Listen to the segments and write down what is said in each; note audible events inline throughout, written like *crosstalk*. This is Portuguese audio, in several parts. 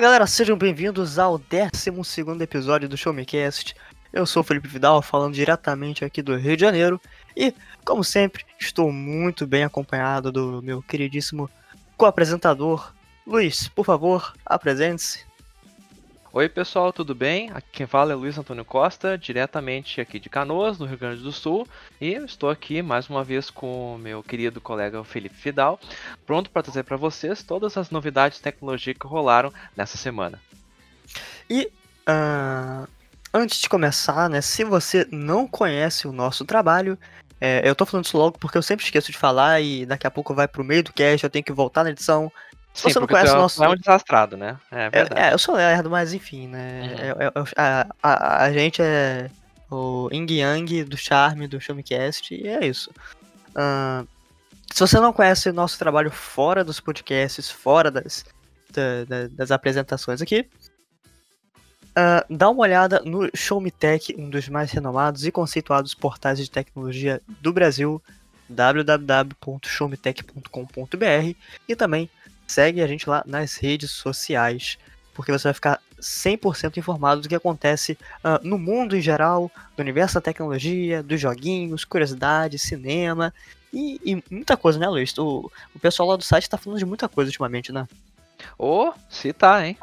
Fala galera, sejam bem-vindos ao 12 episódio do Show Me Cast. Eu sou o Felipe Vidal, falando diretamente aqui do Rio de Janeiro. E, como sempre, estou muito bem acompanhado do meu queridíssimo co-apresentador, Luiz. Por favor, apresente-se. Oi pessoal, tudo bem? Aqui quem fala é Luiz Antônio Costa, diretamente aqui de Canoas, no Rio Grande do Sul, e estou aqui mais uma vez com o meu querido colega Felipe Fidal, pronto para trazer para vocês todas as novidades de tecnologia que rolaram nessa semana. E uh, antes de começar, né, se você não conhece o nosso trabalho, é, eu tô falando isso logo porque eu sempre esqueço de falar e daqui a pouco vai pro meio do cast, eu tenho que voltar na edição, se Sim, você não conhece o é nosso. É um desastrado, né? É, verdade. É, é, eu sou lerdo, mas enfim, né? Uhum. É, é, a, a, a, gente é o Ying Yang do Charme do Showmecast e é isso. Uh, se você não conhece o nosso trabalho fora dos podcasts, fora das, da, da, das apresentações aqui, uh, dá uma olhada no Showmetech, um dos mais renomados e conceituados portais de tecnologia do Brasil, www.showmetech.com.br e também segue a gente lá nas redes sociais, porque você vai ficar 100% informado do que acontece uh, no mundo em geral, do universo da tecnologia, dos joguinhos, curiosidades, cinema e, e muita coisa, né, Luiz? O, o pessoal lá do site tá falando de muita coisa ultimamente, né? Ô, oh, se tá, hein?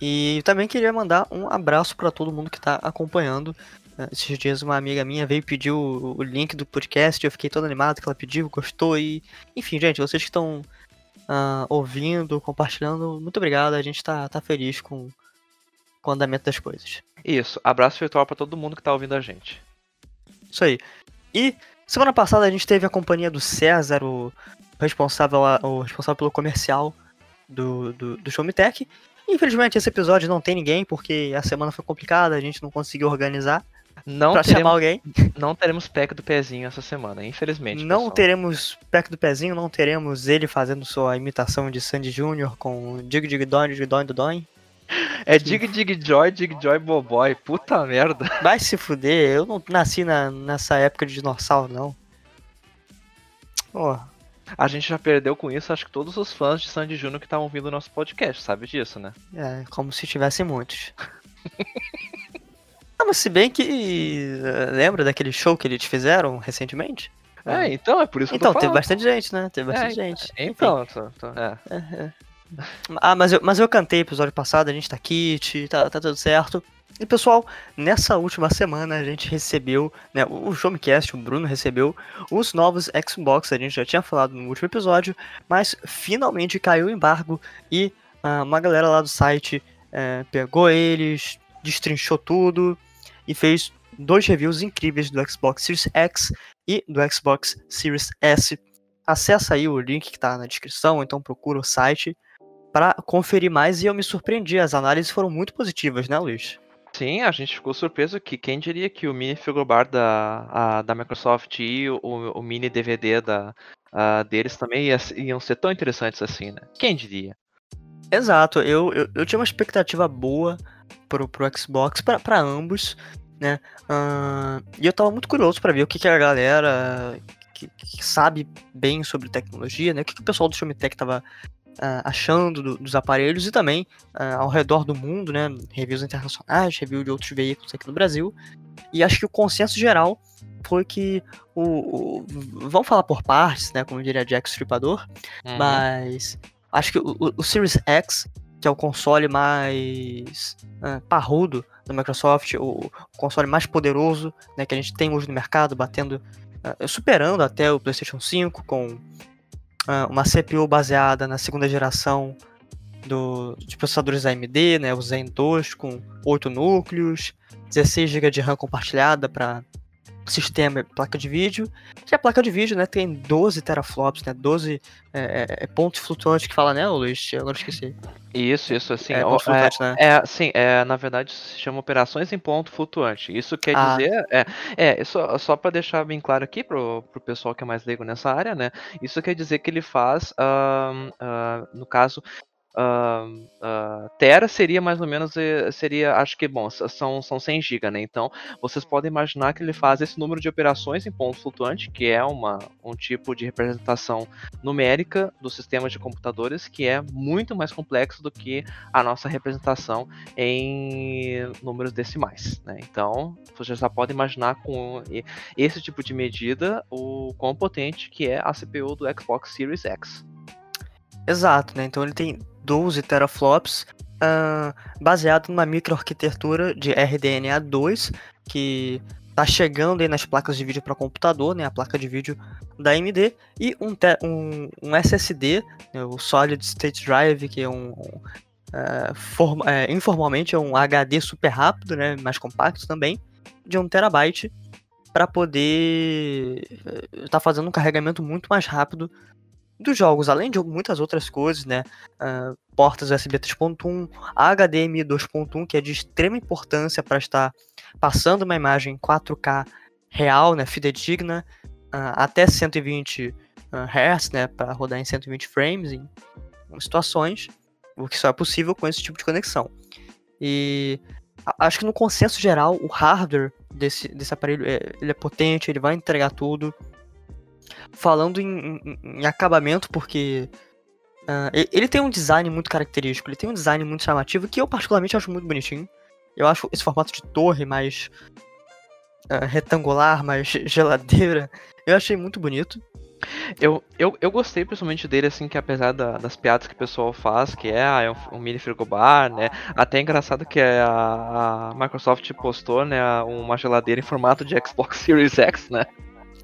E também queria mandar um abraço para todo mundo que tá acompanhando. Uh, esses dias uma amiga minha veio pedir o, o link do podcast, eu fiquei todo animado que ela pediu, gostou e... Enfim, gente, vocês que estão uh, ouvindo, compartilhando. Muito obrigado, a gente tá, tá feliz com, com o andamento das coisas. Isso, abraço virtual para todo mundo que tá ouvindo a gente. Isso aí. E semana passada a gente teve a companhia do César, o responsável, o responsável pelo comercial do, do, do Show Me Tech. Infelizmente esse episódio não tem ninguém, porque a semana foi complicada, a gente não conseguiu organizar. Não pra teremos, chamar alguém. Não teremos pack do pezinho essa semana, infelizmente. Não pessoal. teremos pack do pezinho, não teremos ele fazendo sua imitação de Sandy Jr. com Dig Dig Don, Dig Don do Don. É Dig Dig Joy, Dig Joy Boboy. Puta merda. *laughs* Vai se fuder, eu não nasci na, nessa época de dinossauro, não. Oh. A gente já perdeu com isso, acho que todos os fãs de Sandy Jr. que estavam ouvindo o nosso podcast, sabe disso, né? É, como se tivesse muitos. *laughs* Ah, mas se bem que. Eh, lembra daquele show que eles fizeram recentemente? É, então, é por isso que então, eu tô Então, teve bastante gente, né? Teve bastante é, gente. Então, tô, tô, é. É, é. Ah, mas eu, mas eu cantei episódio passado, a gente tá kit, tá, tá tudo certo. E pessoal, nessa última semana a gente recebeu, né, o Showmecast, o Bruno recebeu os novos Xbox, a gente já tinha falado no último episódio, mas finalmente caiu o embargo e uh, uma galera lá do site uh, pegou eles, destrinchou tudo e fez dois reviews incríveis do Xbox Series X e do Xbox Series S. Acesse aí o link que está na descrição, então procura o site para conferir mais e eu me surpreendi, as análises foram muito positivas, né, Luiz? Sim, a gente ficou surpreso que quem diria que o mini frigobar da, a, da Microsoft e o, o, mini DVD da, a, deles também ia, iam ser tão interessantes assim, né? Quem diria? Exato, eu, eu, eu tinha uma expectativa boa pro, pro Xbox, para ambos, né? Uh, e eu tava muito curioso para ver o que, que a galera que, que, sabe bem sobre tecnologia, né? O que, que o pessoal do Showmetech tava uh, achando do, dos aparelhos e também uh, ao redor do mundo, né? Reviews internacionais, review de outros veículos aqui no Brasil. E acho que o consenso geral foi que o, o vamos falar por partes, né? Como diria Jack Stripador, uhum. mas acho que o, o Series X que é o console mais uh, parrudo da Microsoft, o, o, console mais poderoso né, que a gente tem hoje no mercado, batendo, uh, superando até o PlayStation 5 com uh, uma CPU baseada na segunda geração do, de processadores AMD, né, o Zen 2 com 8 núcleos, 16 GB de RAM compartilhada para sistema placa de vídeo. Que a placa de vídeo, né, tem 12 teraflops, né, 12 é, é, é, pontos flutuantes que fala, né, Luiz? Agora esqueci. Isso, isso, assim. É, é, flutuante, né? é, sim, é, na verdade se chama operações em ponto flutuante. Isso quer ah. dizer, é, é só, só para deixar bem claro aqui pro, pro pessoal que é mais leigo nessa área, né, isso quer dizer que ele faz, uh, uh, no caso, uh, uh, Tera seria mais ou menos, eh, seria, acho que, bom, são, são 100 GB, né? Então, vocês podem imaginar que ele faz esse número de operações em ponto flutuante, que é uma, um tipo de representação numérica do sistema de computadores que é muito mais complexo do que a nossa representação em números decimais, né? Então, você já pode imaginar com esse tipo de medida o quão potente que é a CPU do Xbox Series X. Exato, né? Então ele tem 12 teraflops, uh, baseado numa microarquitetura de RDNA2, que está chegando aí nas placas de vídeo para computador, né? A placa de vídeo da AMD, e um, um, um SSD, né, o Solid State Drive, que é um, um uh, forma, informalmente é um HD super rápido, né? Mais compacto também, de 1 terabyte, para poder estar tá fazendo um carregamento muito mais rápido dos jogos, além de muitas outras coisas, né? Uh, portas USB 3.1, HDMI 2.1, que é de extrema importância para estar passando uma imagem 4K real, né, fidedigna, uh, até 120 uh, Hz, né, para rodar em 120 frames em, em situações, o que só é possível com esse tipo de conexão. E acho que no consenso geral, o hardware desse, desse aparelho é, ele é potente, ele vai entregar tudo falando em, em, em acabamento, porque uh, ele tem um design muito característico, ele tem um design muito chamativo, que eu particularmente acho muito bonitinho. Eu acho esse formato de torre mais uh, retangular, mais *laughs* geladeira, eu achei muito bonito. Eu, eu, eu gostei principalmente dele, assim, que apesar da, das piadas que o pessoal faz, que é, ah, é um, um, mini frigobar, né? Até é engraçado que a, a Microsoft postou, né, uma geladeira em formato de Xbox Series X, né?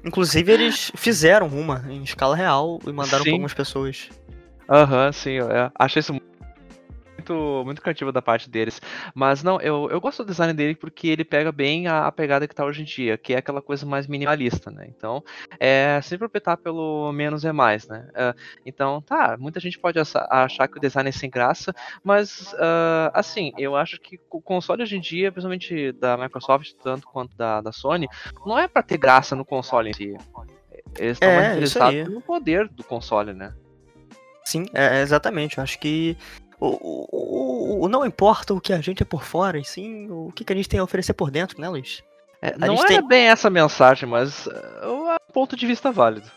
Inclusive, eles fizeram uma em escala real e mandaram para algumas pessoas. Aham, uhum, sim. Eu achei isso muito, muito criativo da parte deles. Mas não, eu, eu gosto do design dele porque ele pega bem a, a, pegada que tá hoje em dia, que é aquela coisa mais minimalista, né? Então, é sempre optar pelo menos é mais, né? Uh, então, tá, muita gente pode achar que o design é sem graça, mas, uh, assim, eu acho que o console hoje em dia, principalmente da Microsoft, tanto quanto da, da Sony, não é para ter graça no console em si. Eles estão é, interessados no poder do console, né? Sim, é, exatamente. Eu acho que o, o, o, não importa o que a gente é por fora, e sim o que, que a gente tem a oferecer por dentro, né, Luiz? É, não é tem... bem essa mensagem, mas é um ponto de vista válido.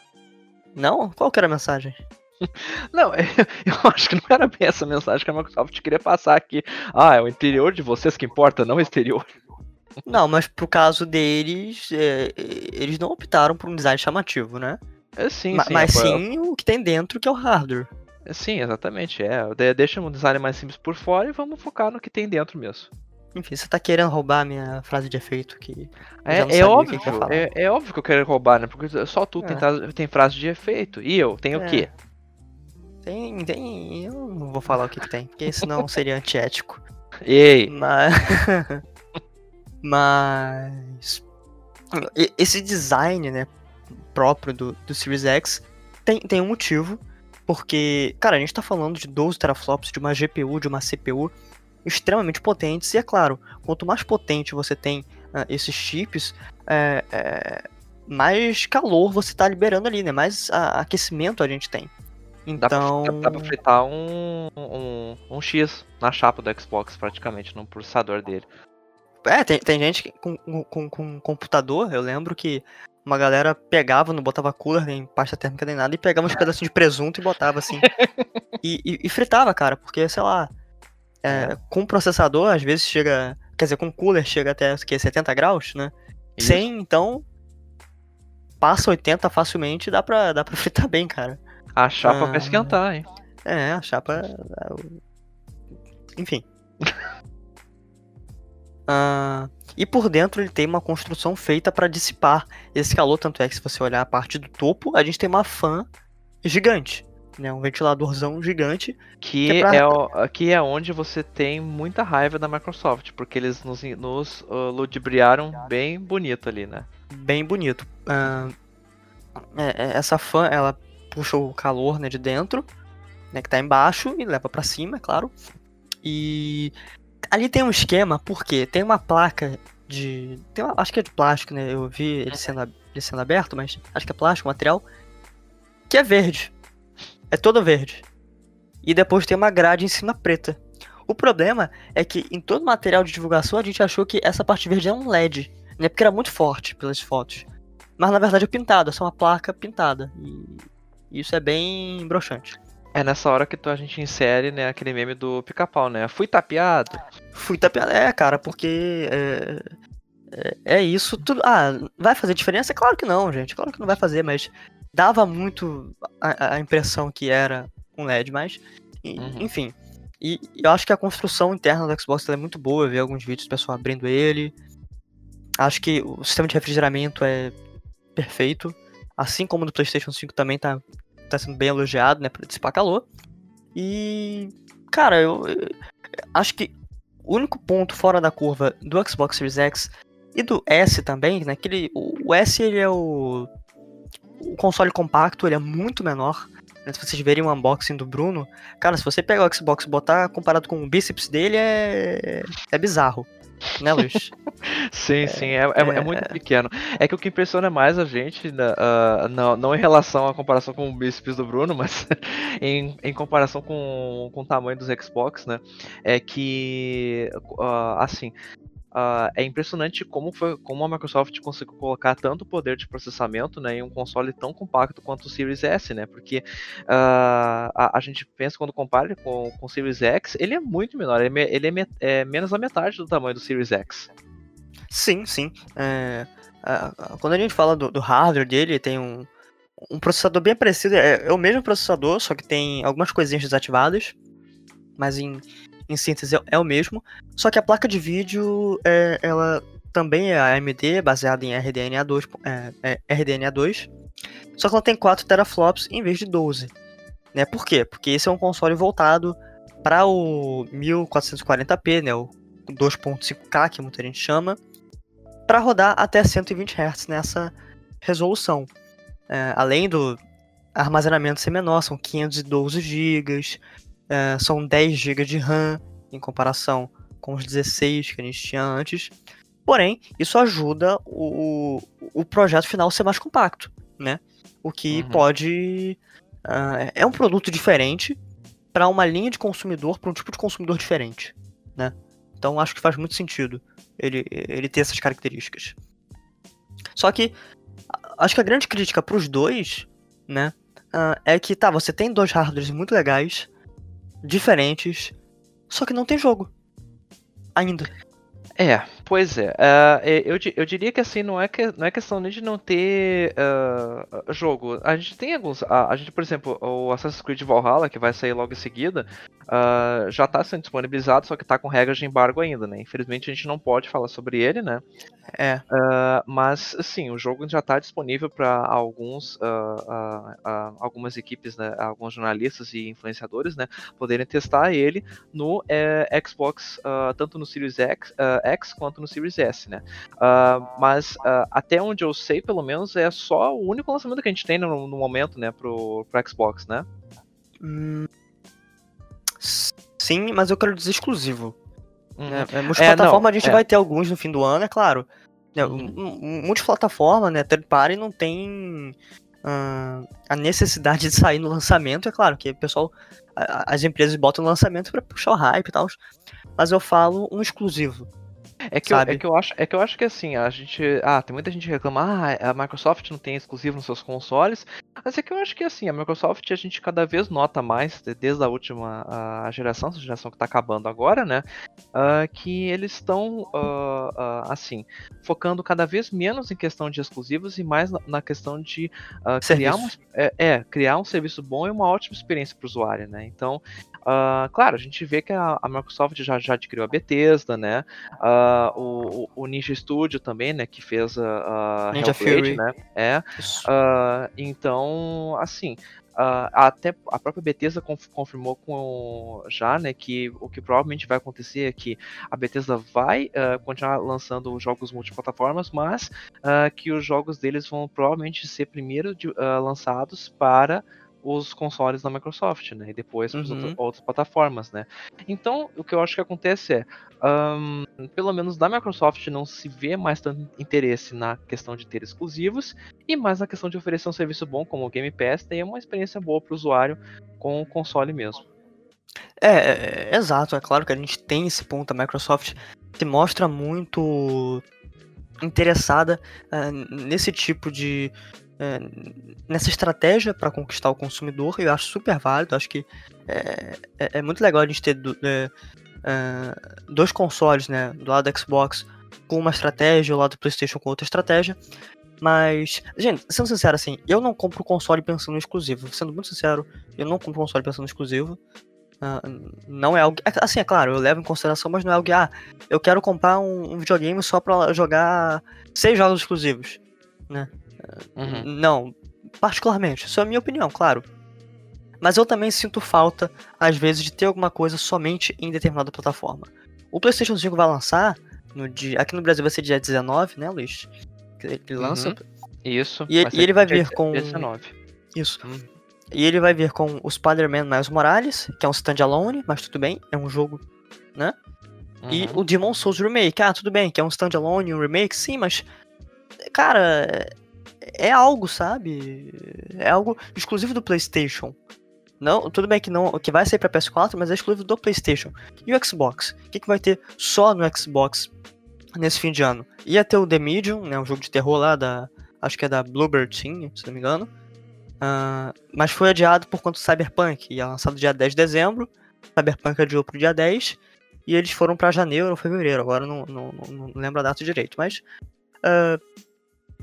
Não? Qual que era a mensagem? *laughs* Não, *laughs* eu acho que não era bem essa mensagem que a Microsoft queria passar aqui. Ah, é o interior de vocês que importa, não o exterior. *laughs* Não, mas pro caso deles, é, eles não optaram por um design chamativo, né? É, sim, Ma sim. Mas sim o que tem dentro, que é o hardware. Sim, exatamente. É. Deixa um design mais simples por fora e vamos focar no que tem dentro mesmo. Enfim, você tá querendo roubar a minha frase de efeito que. É, é óbvio, que é, é, óbvio que eu quero roubar, né? Porque só tu é. tem, tem frase de efeito. E eu, tenho é. o quê? Tem, tem. Eu não vou falar o que, que tem, porque senão seria antiético. *laughs* Ei! Mas. *laughs* Mas. Esse design, né? Próprio do, do Series X tem, tem um motivo porque, cara, a gente tá falando de 12 teraflops, de uma GPU, de uma CPU extremamente potentes, e é claro, quanto mais potente você tem uh, esses chips, é, é, mais calor você está liberando ali, né? Mais a, aquecimento a gente tem. Então. Dá pra, dá pra fritar um, um, um, X na chapa do Xbox, praticamente, no processador dele. É, tem, tem gente que, com, com, com computador, eu lembro que uma galera pegava, não botava cooler, nem pasta térmica, nem nada, e pegava uns pedacinhos de presunto e botava assim. *laughs* e, e, e, fritava, cara, porque, sei lá, é, é. com processador, às vezes chega. Quer dizer, com cooler chega até que, 70 graus, né? Isso. Sem, então. Passa 80 facilmente dá pra, dá pra *laughs* fritar bem, cara. A chapa ah, vai esquentar, hein? É, a chapa. É enfim. *laughs* Uh, e por dentro ele tem uma construção feita para dissipar esse calor, tanto é que se você olhar a parte do topo, a gente tem uma fan gigante, né, um ventiladorzão gigante. Que, que é, pra... é, o, que é onde você tem muita raiva da Microsoft, porque eles nos, nos uh, ludibriaram bem bonito ali, né? Bem bonito. Uh, é, essa fan, ela puxa o calor né, de dentro, né, que tá embaixo, e leva para cima, é claro. E ali tem um esquema, porque tem uma placa de. Uma, acho que é de plástico, né? Eu vi ele sendo, ele sendo aberto, mas acho que é plástico, material. Que é verde. É todo verde. e depois tem uma grade em cima preta. O problema é que em todo material de divulgação a gente achou que essa parte verde é um LED, né? Porque era muito forte pelas fotos. Mas na verdade é pintado, é só uma placa pintada. E isso é bem broxante. É nessa hora que tu, a gente insere, né, aquele meme do pica-pau, né? Fui tapeado. Fui tapeado, é, cara, porque é, é, é, isso tudo. Ah, vai fazer diferença? Claro que não, gente. Claro que não vai fazer, mas dava muito a, a impressão que era um LED, mas. Uhum. Enfim. E eu acho que a construção interna do Xbox é muito boa. Eu vi alguns vídeos do pessoal abrindo ele. Acho que o sistema de refrigeramento é perfeito. Assim como o do PlayStation 5 também tá tá sendo bem elogiado, né, para dissipar calor. E, cara, eu, eu, acho que o único ponto fora da curva do Xbox Series X e do S também, né, que ele, o, o S ele é o, o console compacto, ele é muito menor. Né, se vocês verem o unboxing do Bruno, cara, se você pegar o Xbox e botar comparado com o bíceps dele, é, é bizarro né, Luiz? *laughs* sim, é, sim, é, é, é, muito é. pequeno. É que o que impressiona mais a gente, uh, não, não em relação à comparação com o bíceps do Bruno, mas *laughs* em, em comparação com, com o tamanho dos Xbox, né, é que, uh, assim, Uh, é impressionante como, foi, como a Microsoft conseguiu colocar tanto poder de processamento né, em um console tão compacto quanto o Series S, né? Porque uh, a, a, gente pensa quando compara com, com o Series X, ele é muito menor, ele, é, ele é, é, menos da metade do tamanho do Series X. Sim, sim. É, quando a gente fala do, do hardware dele, tem um, um processador bem parecido, é, é, o mesmo processador, só que tem algumas coisinhas desativadas, mas em, em síntese é o mesmo, só que a placa de vídeo é, ela também é AMD, baseada em RDNA2, é, é RDNA2, só que ela tem 4 teraflops em vez de 12. Né? Por quê? Porque esse é um console voltado para o 1440p, né? o 2.5K, que muita gente chama, para rodar até 120 Hz nessa resolução. É, além do armazenamento ser menor, são 512 GB, é, são 10 GB de RAM em comparação com os 16 que a gente tinha antes. Porém, isso ajuda o, o projeto final a ser mais compacto, né? O que uhum. pode. Uh, é um produto diferente para uma linha de consumidor, para um tipo de consumidor diferente, né? Então acho que faz muito sentido ele, ele ter essas características. Só que acho que a grande crítica para os dois, né, uh, é que tá, você tem dois hardwares muito legais, diferentes, só que não tem jogo. Ainda. É, pois é. Uh, eu, eu diria que assim, não é, que, não é questão nem de não ter uh, jogo. A gente tem alguns. A, a, gente, por exemplo, o Assassin's Creed Valhalla, que vai sair logo em seguida, uh, já está sendo disponibilizado, só que está com regras de embargo ainda, né? Infelizmente a gente não pode falar sobre ele, né? É. mas, sim, o jogo já está disponível para alguns, algumas equipes, né? Alguns jornalistas e influenciadores, né? Poderem testar ele no eh, Xbox, tanto no Series X. X quanto no Series S, né? Uh, mas uh, até onde eu sei, pelo menos, é só o único lançamento que a gente tem no, no momento, né, pro, pro Xbox, né? Hum, sim, mas eu quero dizer exclusivo. Uhum. É, é, multiplataforma é, a gente é. vai ter alguns no fim do ano, é claro. É, uhum. Multiplataforma, né, third party não tem uh, a necessidade de sair no lançamento, é claro, que o pessoal, as empresas botam lançamento para puxar o hype e tal. Mas eu falo um exclusivo. É que, eu, é, que eu acho, é que eu acho que assim, a gente. Ah, tem muita gente que reclama, ah, a Microsoft não tem exclusivo nos seus consoles. Mas é que eu acho que assim, a Microsoft a gente cada vez nota mais, desde a última a geração, essa geração que está acabando agora, né? Uh, que eles estão, uh, uh, assim, focando cada vez menos em questão de exclusivos e mais na, na questão de criar, um, é, é, criar um serviço bom e uma ótima experiência para o usuário, né? Então, Uh, claro, a gente vê que a, a, Microsoft já, já adquiriu a Bethesda, né? Uh, o, o, Ninja Studio também, né? Que fez a, a Ninja Fury, né? É. Uh, então, assim, Uh, até a própria Bethesda conf confirmou com já, né, que o que provavelmente vai acontecer é que a Bethesda vai uh, continuar lançando jogos multiplataformas, mas uh, que os jogos deles vão provavelmente ser primeiro de, lançados para os consoles da Microsoft, né? E depois para uhum. outras plataformas, né? Então, o que eu acho que acontece é, um, pelo menos da Microsoft não se vê mais tanto interesse na questão de ter exclusivos e mais na questão de oferecer um serviço bom como o Game Pass, tem uma experiência boa para o usuário com o console mesmo. É, é, é, exato, é claro que a gente tem esse ponto, a Microsoft se mostra muito interessada uh, nesse tipo de. Uh, nessa estratégia para conquistar o consumidor, eu acho super válido, acho que é, é, é muito legal a gente ter uh, dois consoles, né, do lado do Xbox com uma estratégia, o lado do PlayStation com outra estratégia. Mas, gente, sendo sincero, assim, eu não compro console pensando no exclusivo. Sendo muito sincero, eu não compro console pensando no exclusivo. Uh, não é algo. É, assim, é claro, eu levo em consideração, mas não é algo. Ah, eu quero comprar um, um videogame só pra jogar seis jogos exclusivos. Né? Uhum. Não, particularmente. Isso é a minha opinião, claro. Mas eu também sinto falta, às vezes, de ter alguma coisa somente em determinada plataforma. O PlayStation 5 vai lançar no dia. Aqui no Brasil vai ser dia 19, né, Luiz? Ele lança. Uhum. Isso. E, e ele vai vir com. 19. Isso. Uhum. E ele vai vir com o Spider-Man Miles Morales, que é um standalone, mas tudo bem, é um jogo, né? Uhum. E o Demon Souls Remake, ah, tudo bem, que é um standalone, um remake, sim, mas. Cara, é algo, sabe? É algo exclusivo do PlayStation. Não, tudo bem que não, que vai sair para PS4, mas é exclusivo do PlayStation. E o Xbox? O que, que vai ter só no Xbox nesse fim de ano? Ia ter o The Medium, né, um jogo de terror lá da, acho que é da Bluebird Team, se não me engano. Uh, mas foi adiado por conta do Cyberpunk, ia lançado dia 10 de dezembro. Cyberpunk adiou pro dia 10 e eles foram para janeiro ou fevereiro, agora não, não, não, não, lembro a data direito, mas uh,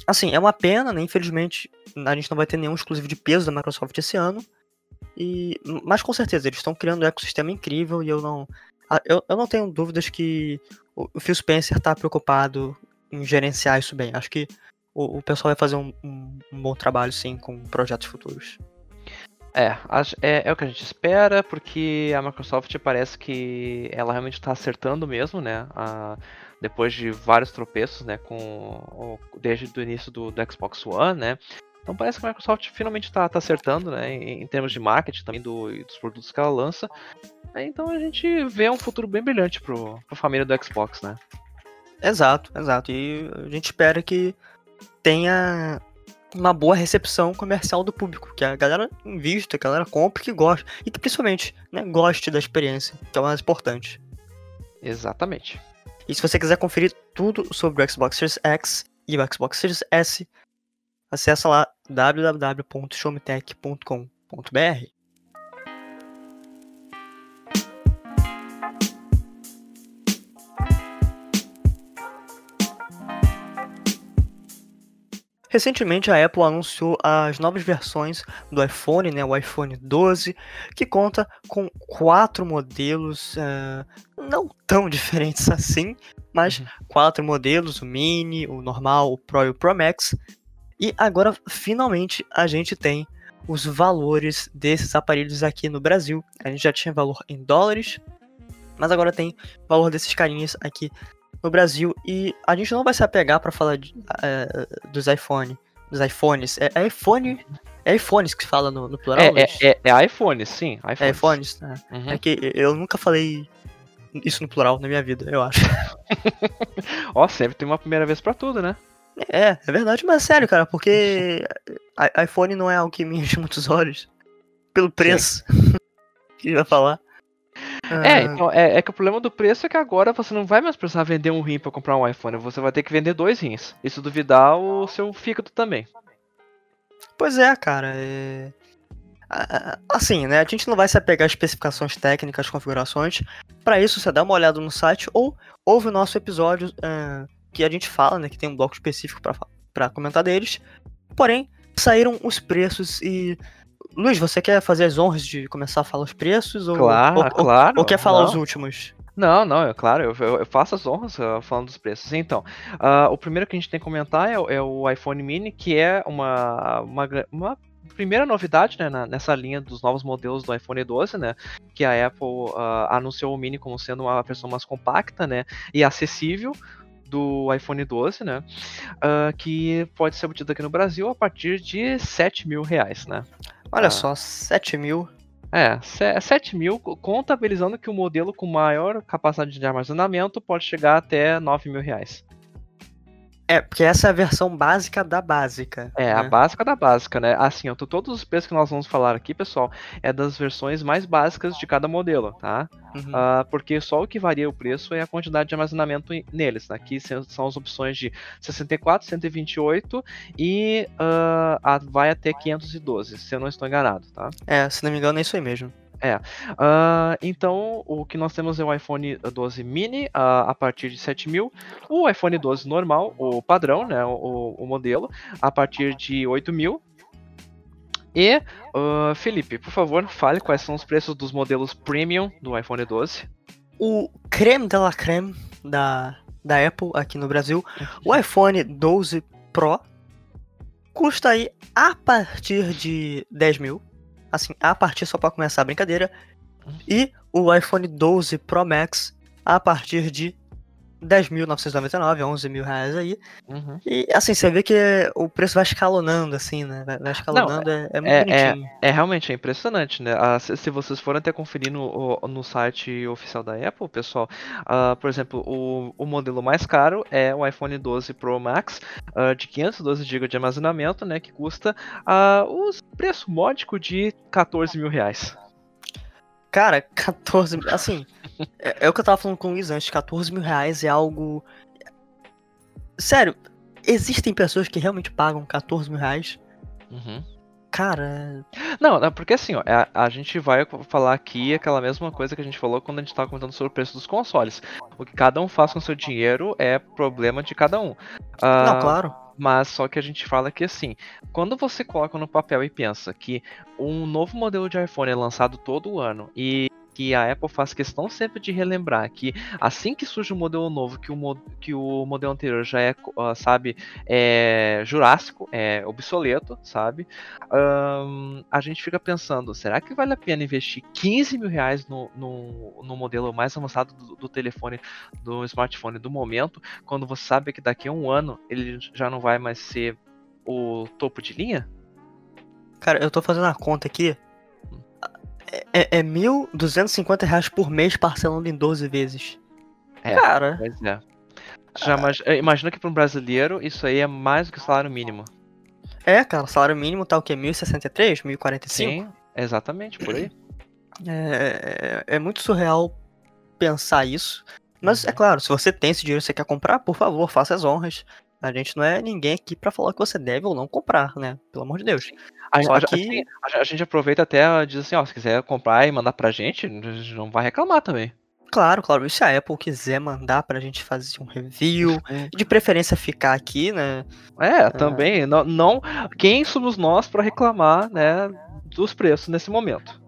assim, é uma pena, né? Infelizmente, a gente não vai ter nenhum exclusivo de peso da Microsoft esse ano. E, mas com certeza, eles estão criando um ecossistema incrível e eu não. Eu, eu não tenho dúvidas que o Phil Spencer está preocupado em gerenciar isso bem. Acho que o, o pessoal vai fazer um, um, um, bom trabalho, sim, com projetos futuros. É, é, é, o que a gente espera, porque a Microsoft parece que ela realmente está acertando mesmo, né? A, depois de vários tropeços, né? Com, desde o início do, do Xbox One, né? Então parece que a Microsoft finalmente está tá acertando, né? Em, em, termos de marketing também do, dos produtos que ela lança. Então a gente vê um futuro bem brilhante para a família do Xbox, né? Exato, exato. E a gente espera que tenha uma boa recepção comercial do público, que a galera invista, que a galera compre, que goste, e que principalmente né, goste da experiência, que é o mais importante. Exatamente. E se você quiser conferir tudo sobre o Xbox Series X e o Xbox Series S, acessa lá www.showmetech.com.br. Recentemente a Apple anunciou as novas versões do iPhone, né, o iPhone 12, que conta com quatro modelos uh, não tão *laughs* diferentes assim, mas uhum. quatro modelos, o Mini, o normal, o Pro e o Pro Max. E agora finalmente a gente tem os valores desses aparelhos aqui no Brasil. A gente já tinha valor em dólares, mas agora tem valor desses carinhas aqui no Brasil e a gente não vai se apegar para falar de, uh, dos iPhone, dos iPhones. É, é, iPhone, é iPhones que se fala no, no plural. É, é, é, iPhones, sim. iPhones. É iPhones. Né? Uhum. É que eu nunca falei isso no plural na minha vida, eu acho. *laughs* Ó, sempre tem uma primeira vez para tudo, né? É, é verdade, mas sério, cara, porque iPhone não é algo que me enche muitos olhos. Pelo preço. *laughs* que vai falar. É, ah. então, é, é, que o problema do preço é que agora você não vai mais precisar vender um rim para comprar um iPhone, você vai ter que vender dois rins. E se duvidar, o seu fígado também. Pois é, cara. É... Assim, né? A gente não vai se apegar às especificações técnicas, configurações. Para isso, você dá uma olhada no site ou ouve o nosso episódio uh, que a gente fala, né? Que tem um bloco específico para comentar deles. Porém, saíram os preços e Luiz, você quer fazer as honras de começar a falar os preços? Ou, claro, ou, claro. Ou, quer falar não. os últimos? Não, não, é claro, eu, eu, eu faço as honras uh, falando dos preços. Então, uh, o primeiro que a gente tem que comentar é, é, o iPhone Mini, que é uma, uma, uma primeira novidade né, na, nessa linha dos novos modelos do iPhone 12, né? Que a Apple uh, anunciou o Mini como sendo uma versão mais compacta, né? E acessível do iPhone 12, né? Uh, que pode ser obtido aqui no Brasil a partir de 7 mil reais, né? Olha ah. só, 7 mil. É, 7 mil, contabilizando que o modelo com maior capacidade de armazenamento pode chegar até 9 mil reais. É, porque essa é a versão básica da básica. É, a né? básica da básica, né? Assim, ó, todos os preços que nós vamos falar aqui, pessoal, é das versões mais básicas de cada modelo, tá? Uhum. Ah, porque só o que varia o preço é a quantidade de armazenamento neles. né? Aqui são as opções de 64, 128 e a- vai até 512, se eu não estou enganado, tá? É, se não me engano é isso aí mesmo. Ah, então, o que nós temos é o iPhone 12 mini ah, a partir de 7 mil, o iPhone 12 normal, o padrão, né, o, o modelo, a partir de 8 mil. E, ah, Felipe, por favor, fale quais são os preços dos modelos premium do iPhone 12. O creme de la creme da, da Apple aqui no Brasil, o iPhone 12 Pro, custa aí a partir de 10 mil. Assim, a partir só para começar a brincadeira. E o iPhone 12 Pro Max a partir de 10.999, 11 mil reais aí. Uhum. E assim, você vê que o preço vai escalonando, assim, né? Vai, escalonando, é, é muito é- bonitinho. É realmente é impressionante, né? Ah, se, se vocês forem até conferir no, no site oficial da Apple, pessoal, ah, por exemplo, o, o modelo mais caro é o iPhone 12 Pro Max ah, de 512 GB de armazenamento, né? Que custa ah, o preço módico de 14 mil reais. Cara, 14 mil. Assim, é, é o que eu tava falando com o Luiz antes. 14 mil reais é algo. Sério, existem pessoas que realmente pagam 14 mil reais. Uhum. Cara, Não, é porque assim, ó, a, a gente vai falar aqui aquela mesma coisa que a gente falou quando a gente tava comentando sobre o preço dos consoles. O que cada um faz com seu dinheiro é problema de cada um. Ah, não, claro. Mas só que a gente fala que assim, quando você coloca no papel e pensa que um novo modelo de iPhone é lançado todo ano e que a Apple faz questão sempre de relembrar que assim que surge um modelo novo, que o, que o modelo anterior já é, ah, sabe, é jurássico, é obsoleto, sabe? Ahn, a gente fica pensando, será que vale a pena investir 15 mil reais no, no, no modelo mais avançado do, do telefone, do smartphone do momento, quando você sabe que daqui a um ano ele já não vai mais ser o topo de linha? Cara, eu tô fazendo a conta aqui. É, é 1.250 reais por mês parcelando em 12 vezes. É. Cara, Pois é. Já eh, imagina que para um brasileiro isso aí é mais do que salário mínimo. é, cara, o salário mínimo tá o quê? 1.063? 1.045? Sim, exatamente, por aí. É, é, é muito surreal pensar isso. Mas é Uhum. claro, se você tem esse dinheiro e você quer comprar, por favor, faça as honras. A gente não é ninguém aqui pra falar que você deve ou não comprar, né? Pelo amor de Deus. A, Só a- que- assim, a- a gente aproveita até diz assim, ó, se quiser comprar e mandar pra gente, a gente não vai reclamar também. Claro, claro. E se a Apple quiser mandar pra gente fazer um review, Hum. de preferência ficar aqui, né? É, também, não, não, quem somos nós pra reclamar, né, dos preços nesse momento?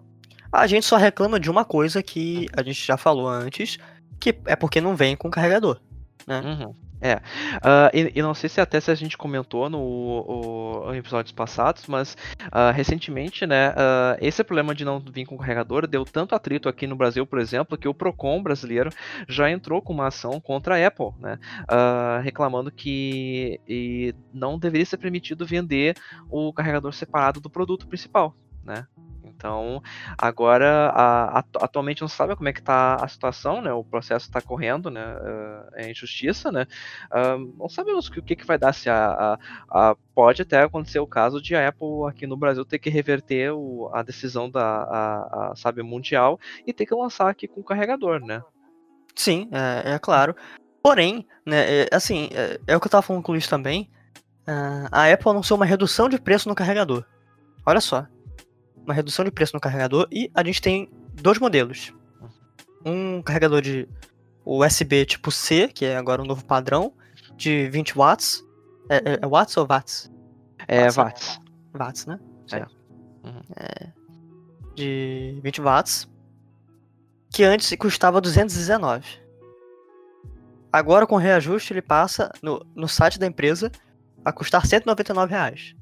A gente só reclama de uma coisa que a gente já falou antes, que é porque não vem com carregador. Uhum, É, Ah, e, e não sei se até se a gente comentou no episódios passados, mas ah, recentemente, né, ah, esse problema de não vir com carregador deu tanto atrito aqui no Brasil, por exemplo, que o Procon brasileiro já entrou com uma ação contra a Apple, né, reclamando que não deveria ser permitido vender o carregador separado do produto principal, né. Então, agora, a- atu- atualmente não sabe como é que está a situação, né? O processo está correndo, né? ah, é em justiça, né? Ah, não sabemos o que, o que vai dar se a, a- a- pode até acontecer o caso de a Apple aqui no Brasil ter que reverter o- a decisão da a, a, sabe mundial e ter que lançar aqui com carregador, né? Sim, é, é claro. Porém, né, é, assim, é, é o que eu tava falando com o Luiz também. ah, a Apple anunciou uma redução de preço no carregador. Olha só. Uma redução de preço no carregador e a gente tem dois modelos. Um carregador de USB tipo C, que é agora o novo padrão, de 20 watts. É, é- é watts ou watts? É Watts, né? watts. Né? É. Uhum. É, de 20 watts. Que antes custava 219. Agora com reajuste ele passa no, no site da empresa a custar 199 reais.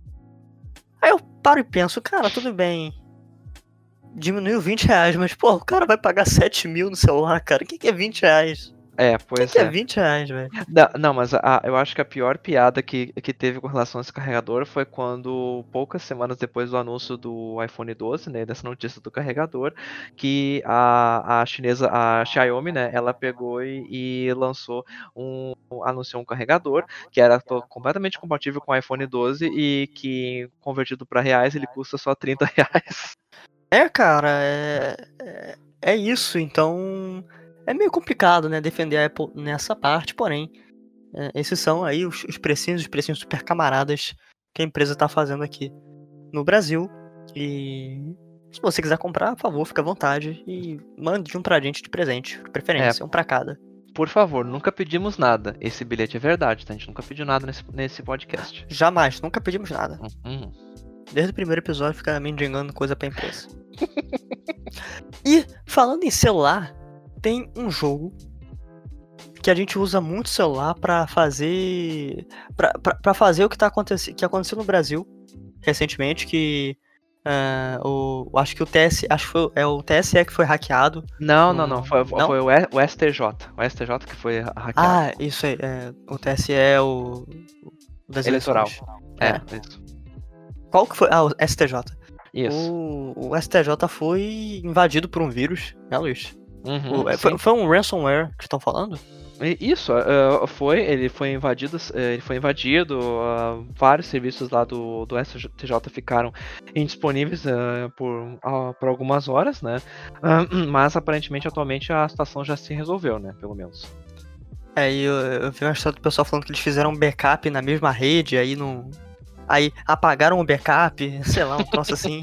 Aí eu paro e penso, cara, tudo bem. Diminuiu 20 reais, mas pô, o cara vai pagar 7 mil no celular, cara. O que, que é 20 reais? É, pois que é. é 20 reais, velho? Não, não, mas a- eu acho que a pior piada que, que teve com relação a esse carregador foi quando, poucas semanas depois do anúncio do iPhone 12, né, dessa notícia do carregador, que a, a chinesa, a Xiaomi, né, ela pegou e, e lançou um, anunciou um carregador que era completamente compatível com o iPhone 12 e que, convertido para reais, ele custa só 30 reais. É, cara, é, é, é isso. Então, é meio complicado, né, defender a Apple nessa parte, porém, é, esses são aí os, os precinhos, os precinhos super camaradas que a empresa tá fazendo aqui no Brasil. E se você quiser comprar, por favor, fica à vontade e mande um pra gente de presente, de preferência, um pra cada. Por favor, nunca pedimos nada. Esse bilhete é verdade, tá? A gente nunca pediu nada nesse, nesse podcast. Jamais, nunca pedimos nada. Uhum. Desde o primeiro episódio fica mendigando coisa pra empresa. *laughs* e falando em celular, tem um jogo que a gente usa muito celular pra fazer pra fazer o que tá acontecendo que aconteceu no Brasil recentemente que ah, o acho que o TS acho que foi, é o TSE que foi hackeado. Não, não, não. Foi, Não? foi o, E- o STJ. O STJ que foi hackeado. Ah, isso aí, é, o TSE é o, o das Eleitoral. eleições. é, isso. Qual que foi? Ah, o STJ. Isso. O, o STJ foi invadido por um vírus, né, Luiz? Uhum, O- é, foi, foi um ransomware que estão falando? Isso, eh, foi, ele foi invadido, ele foi invadido, ah, vários serviços lá do, do STJ ficaram indisponíveis eh, por, ah, por algumas horas, né? *clears throat* Mas aparentemente atualmente a situação já se resolveu, né? Pelo menos. É, e eu, eu vi uma história do pessoal falando que eles fizeram um backup na mesma rede, aí não. Aí apagaram o backup, *laughs* sei lá, um troço assim.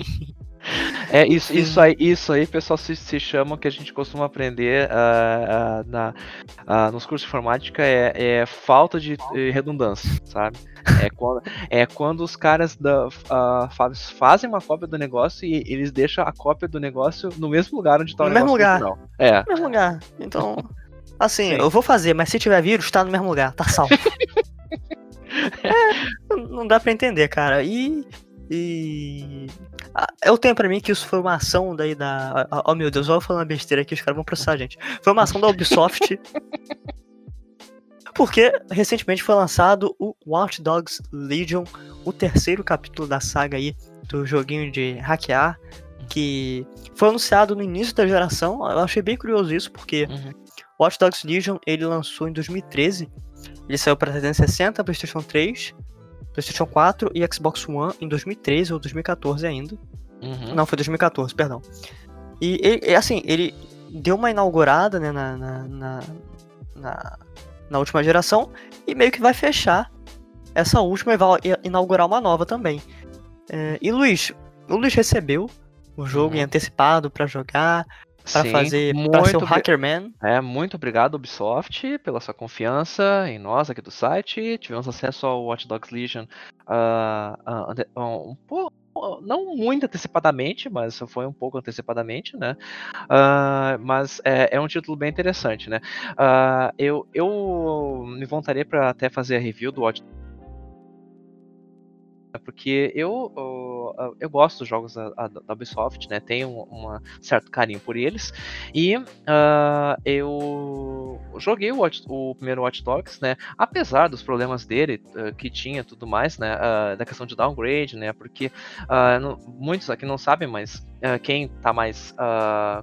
*laughs* É, isso, isso aí, isso aí, pessoal, se, se chama que a gente costuma aprender ah, ah, na, ah, nos cursos de informática é, é falta de eh, redundância, sabe? É quando, é quando os caras da, faz- fazem uma cópia do negócio e eles deixam a cópia do negócio no mesmo lugar onde está o No mesmo negócio lugar. É, No mesmo lugar. Então. *laughs* Assim, Sim. eu vou fazer, mas se tiver vírus, tá no mesmo lugar, tá salvo. *laughs* é, não- dá pra entender, cara. E. E. ah, Eu tenho pra mim que isso foi uma ação daí da. Oh meu Deus, olha eu falando besteira aqui, os caras vão processar a gente. Foi uma ação da Ubisoft. *laughs* Porque recentemente foi lançado o Watch Dogs Legion, o terceiro capítulo da saga aí do joguinho de hackear, que foi anunciado no início da geração. Eu achei bem curioso isso, porque Uhum. Watch Dogs Legion ele lançou em 2013. Ele saiu para 360, PlayStation 3, PlayStation 4 e Xbox One em 2013 ou 2014 ainda. uhum, Não, foi 2014, perdão. E, ele- assim, ele deu uma inaugurada né, na, na, na, na- última geração e meio que vai fechar essa última e vai inaugurar uma nova também. É, e Luiz, o Luiz recebeu o jogo em Uhum. antecipado para jogar, para fazer, para ser um Hackerman. É, muito obrigado, Ubisoft, pela sua confiança em nós aqui do site. Tivemos acesso ao Watch Dogs Legion ah, ante- um pouco. Não muito antecipadamente, mas foi um pouco antecipadamente, né? Ah, mas é, é um título bem interessante, né? Eu, eu me voltaria para até fazer a review do Watch porque eu, eu, eu gosto dos jogos da, da- Ubisoft, né? Tenho um certo carinho por eles. E ah, eu joguei o, o primeiro Watch Dogs, né? Apesar dos problemas dele ah, que tinha tudo mais, né? ah, da questão de downgrade, né? Porque não- muitos aqui não sabem, mas quem tá mais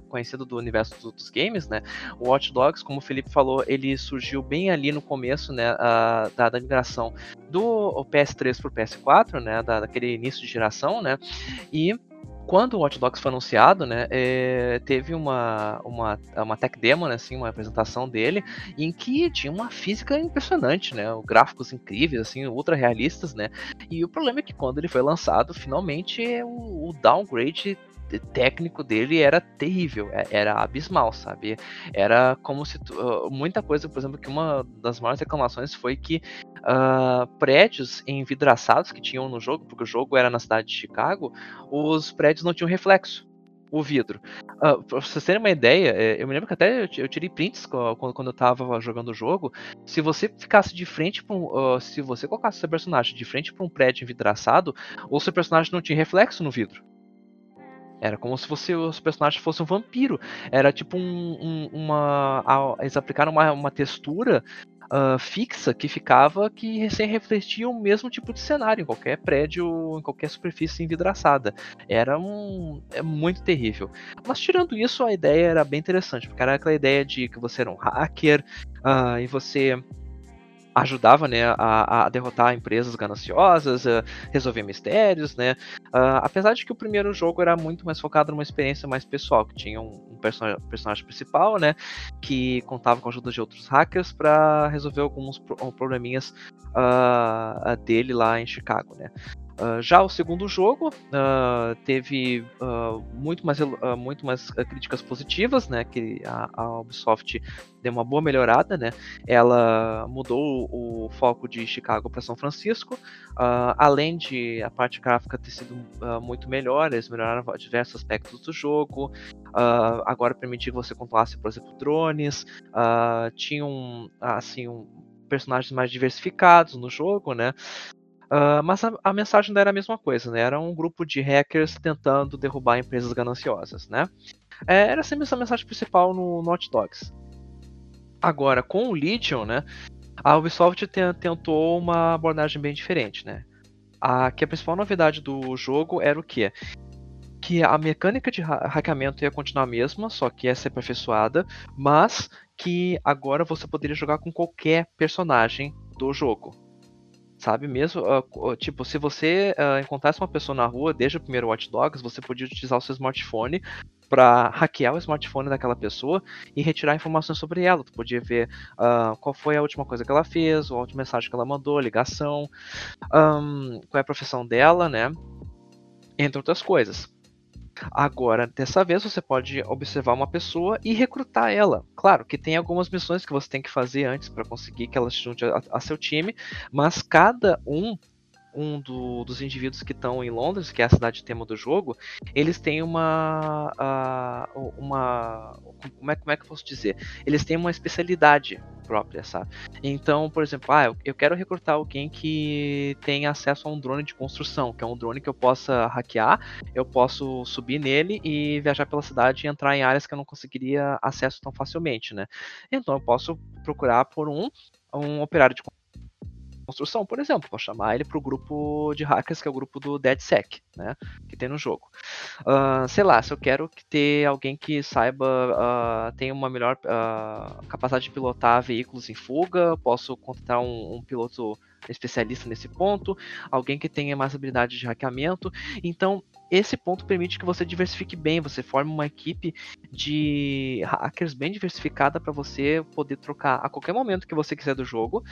conhecido do universo do- dos games, né? O Watch Dogs, como o Felipe falou, ele surgiu bem ali no começo, né? da, da migração do PS3 pro PS4, né? Da, daquele início de geração, né? E quando o Watch Dogs foi anunciado, né, eh, teve uma, uma, uma tech demo, né, assim, uma apresentação dele, em que tinha uma física impressionante, né, gráficos incríveis, assim, ultra realistas, né, e o problema é que quando ele foi lançado, finalmente o, o downgrade técnico dele era terrível, é- era abismal, sabe? Era como se tu- ah, muita coisa, por exemplo, que uma das maiores reclamações foi que ah, prédios envidraçados que tinham no jogo, porque o jogo era na cidade de Chicago, os prédios não tinham reflexo. O vidro. Ah, pra vocês terem uma ideia, eh, eu me lembro que até eu ti- eu tirei prints quando eu tava jogando o jogo. Se você ficasse de frente para um. ah, se você colocasse seu personagem de frente para um prédio envidraçado, o seu personagem não tinha reflexo no vidro. Era como se fosse, os personagens fossem um vampiro. Era tipo um, um, uma. Eles aplicaram uma, uma textura uh, fixa que ficava que sem refletia o mesmo tipo de cenário em qualquer prédio, em qualquer superfície envidraçada. Era um é muito terrível. Mas tirando isso, a ideia era bem interessante, porque era aquela ideia de que você era um hacker uh, e você ajudava né, a, a, derrotar empresas gananciosas, a resolver mistérios, né? Uh, apesar de que o primeiro jogo era muito mais focado numa experiência mais pessoal, que tinha um, um personagem, principal, né? Que contava com a ajuda de outros hackers para resolver alguns probleminhas uh, dele lá em Chicago, né? Uh, já o segundo jogo uh, teve uh, muito mais, muito mais críticas positivas, né? Que a, a, Ubisoft deu uma boa melhorada, né? Ela mudou o, foco de Chicago para São Francisco, além de a parte gráfica ter sido muito melhor, eles melhoraram diversos aspectos do jogo. agora permitia que você controlasse, por exemplo, drones, tinham assim um, personagens mais diversificados no jogo, né? Uh, mas a, a, mensagem era a mesma coisa, né? Era um grupo de hackers tentando derrubar empresas gananciosas, né? É, era sempre essa mensagem principal no, no Hot Dogs. Agora, com o Legion, né? A Ubisoft tentou uma abordagem bem diferente, né? A, que a principal novidade do jogo era o quê? Que a mecânica de ha hackeamento ia continuar a mesma, só que ia ser aperfeiçoada, mas que agora você poderia jogar com qualquer personagem do jogo sabe? Mesmo, uh, tipo, se você uh, encontrasse uma pessoa na rua desde o primeiro Watch Dogs, você podia utilizar o seu smartphone para hackear o smartphone daquela pessoa e retirar informações sobre ela. Tu podia ver uh, qual foi a última coisa que ela fez, a última mensagem que ela mandou, ligação, um, qual é a profissão dela, né? Entre outras coisas. Agora, dessa vez você pode observar uma pessoa e recrutar ela. Claro que tem algumas missões que você tem que fazer antes para conseguir que ela se junte a, a seu time, mas cada um um do, dos indivíduos que estão em Londres, que é a cidade tema do jogo, eles têm uma. Uh, uma. Como é, como é que eu posso dizer? Eles têm uma especialidade própria, sabe? Então, por exemplo, ah, eu, quero recrutar alguém que tem acesso a um drone de construção, que é um drone que eu possa hackear, eu posso subir nele e viajar pela cidade e entrar em áreas que eu não conseguiria acesso tão facilmente, né? Então eu posso procurar por um, um operário de construção, por exemplo. Vou chamar ele para o grupo de hackers, que é o grupo do DeadSec, né? Que tem no jogo. Uh, sei lá, se eu quero ter alguém que saiba, uh, tem uma melhor uh, capacidade de pilotar veículos em fuga, posso contratar um, um piloto especialista nesse ponto, alguém que tenha mais habilidade de hackeamento. Então, esse ponto permite que você diversifique bem, você forme uma equipe de hackers bem diversificada para você poder trocar a qualquer momento que você quiser do jogo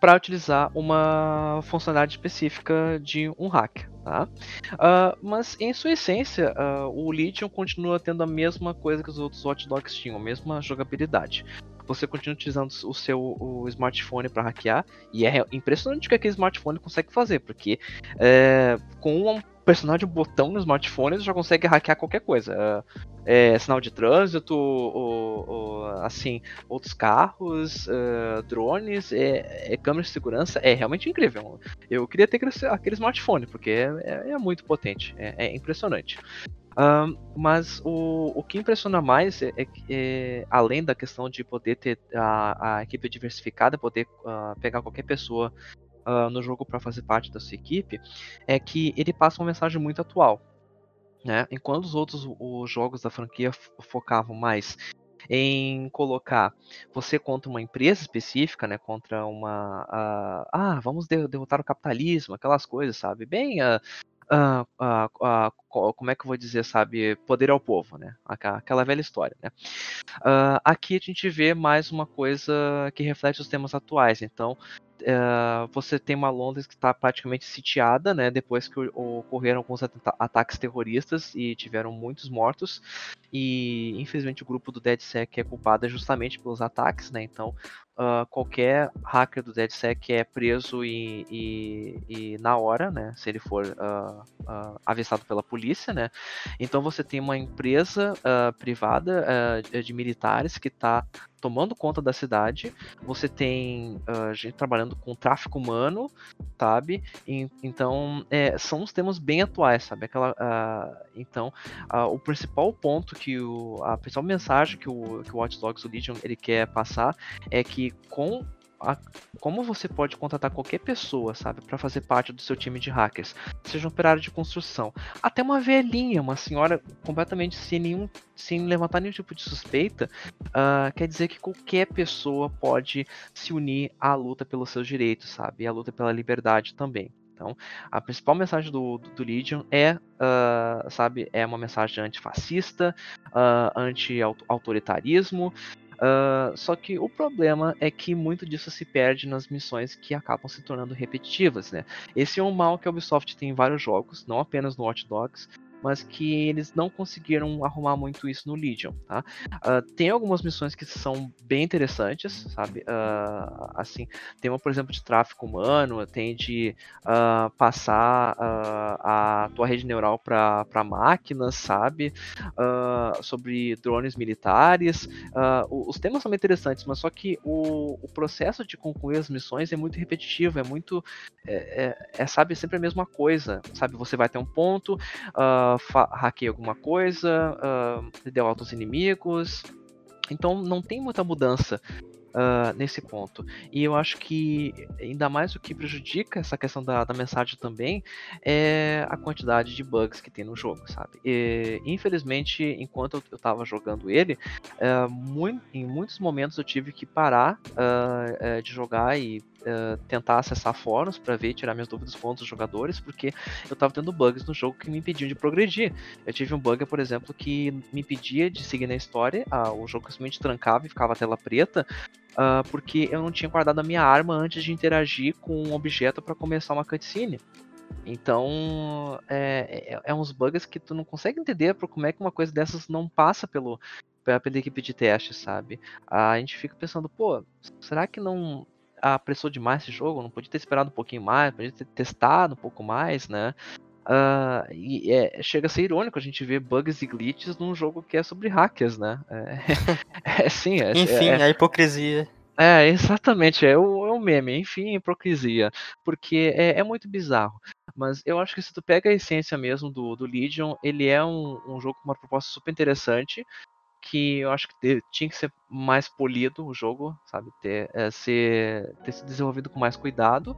para utilizar uma funcionalidade específica de um hack. Tá? Uh, mas em sua essência, uh, o Legion continua tendo a mesma coisa que os outros Watch Dogs tinham, a mesma jogabilidade. Você continua utilizando o seu o smartphone para hackear, e é impressionante o que aquele smartphone consegue fazer, porque é, com um personagem um botão no smartphone, você já consegue hackear qualquer coisa. É, é, sinal de trânsito, ou, ou, assim, outros carros, uh, drones, é, é, câmera de segurança, é realmente incrível. Eu queria ter aquele smartphone, porque é, é, muito potente, é impressionante. Mas o, o que impressiona mais é, é, além da questão de poder ter a, a equipe diversificada, poder uh, pegar qualquer pessoa uh, no jogo para fazer parte da sua equipe, é que ele passa uma mensagem muito atual. Né? Enquanto os outros os jogos da franquia focavam mais em colocar você contra uma empresa específica, né, contra uma uh, ah vamos derrotar o capitalismo, aquelas coisas, sabe, bem uh, uh, como é que eu vou dizer, sabe, poder ao povo, né? Aquela velha história, né? Uh, aqui a gente vê mais uma coisa que reflete os temas atuais. Então, Uh, você tem uma Londres que está praticamente sitiada, né? Depois que ocorreram alguns ataques terroristas e tiveram muitos mortos. E infelizmente o grupo do DeadSec é culpado justamente pelos ataques, né? Então uh, qualquer hacker do DeadSec é preso e, e, e, na hora, né? Se ele for uh, avistado pela polícia polícia, né? Então você tem uma empresa uh, privada uh, de militares que está tomando conta da cidade. Você tem uh, gente trabalhando com tráfico humano, sabe? E, então é, são os temas bem atuais, sabe? Aquela, então o principal ponto que o, a principal mensagem que o, que o Watch Dogs Legion ele quer passar é que com a, como você pode contratar qualquer pessoa, sabe, para fazer parte do seu time de hackers, seja um operário de construção, até uma velhinha, uma senhora completamente sem nenhum, sem levantar nenhum tipo de suspeita, uh, quer dizer que qualquer pessoa pode se unir à luta pelos seus direitos, sabe, e à luta pela liberdade também. Então, a principal mensagem do, do, do Legion é, uh, sabe, é uma mensagem antifascista, uh, anti-autoritarismo, Uh, só que o problema é que muito disso se perde nas missões que acabam se tornando repetitivas, né? Esse é um mal que a Ubisoft tem em vários jogos, não apenas no Watch Dogs, mas que eles não conseguiram arrumar muito isso no Legion, tá? Uh, tem algumas missões que são bem interessantes, sabe? Uh, assim, tem uma, por exemplo, de tráfico humano, tem de uh, passar a tua rede neural para máquinas, sabe? sobre drones militares. os temas são bem interessantes, mas só que o, o, processo de concluir as missões é muito repetitivo, é muito, é, é, é sabe, sempre a mesma coisa, sabe? Você vai ter um ponto, uh, uh, alguma coisa, uh, deu altos inimigos. Então não tem muita mudança uh, nesse ponto. E eu acho que ainda mais o que prejudica essa questão da, da mensagem também é a quantidade de bugs que tem no jogo, sabe? E, infelizmente, enquanto eu, estava jogando ele, uh, muito, em muitos momentos eu tive que parar uh, de jogar e uh, tentar acessar fóruns para ver e tirar minhas dúvidas com outros jogadores, porque eu estava tendo bugs no jogo que me impediam de progredir. Eu tive um bug, por exemplo, que me impedia de seguir na história, uh, o jogo simplesmente trancava e ficava a tela preta, uh, porque eu não tinha guardado a minha arma antes de interagir com um objeto para começar uma cutscene. Então, é, é, é, uns bugs que tu não consegue entender por como é que uma coisa dessas não passa pelo, pela equipe de teste, sabe? A gente fica pensando, pô, será que não apressou demais esse jogo, não podia ter esperado um pouquinho mais, podia ter testado um pouco mais, né? Uh, e é, chega a ser irônico a gente ver bugs e glitches num jogo que é sobre hackers, né? É, *laughs* é sim, é, Enfim, é, a hipocrisia. É, exatamente, é o, é o meme, enfim, hipocrisia. Porque é, é, muito bizarro. Mas eu acho que se tu pega a essência mesmo do, do Legion, ele é um, um jogo com uma proposta super interessante que eu acho que tinha que ser mais polido o jogo, sabe? Ter, é, ser, ter sido desenvolvido com mais cuidado.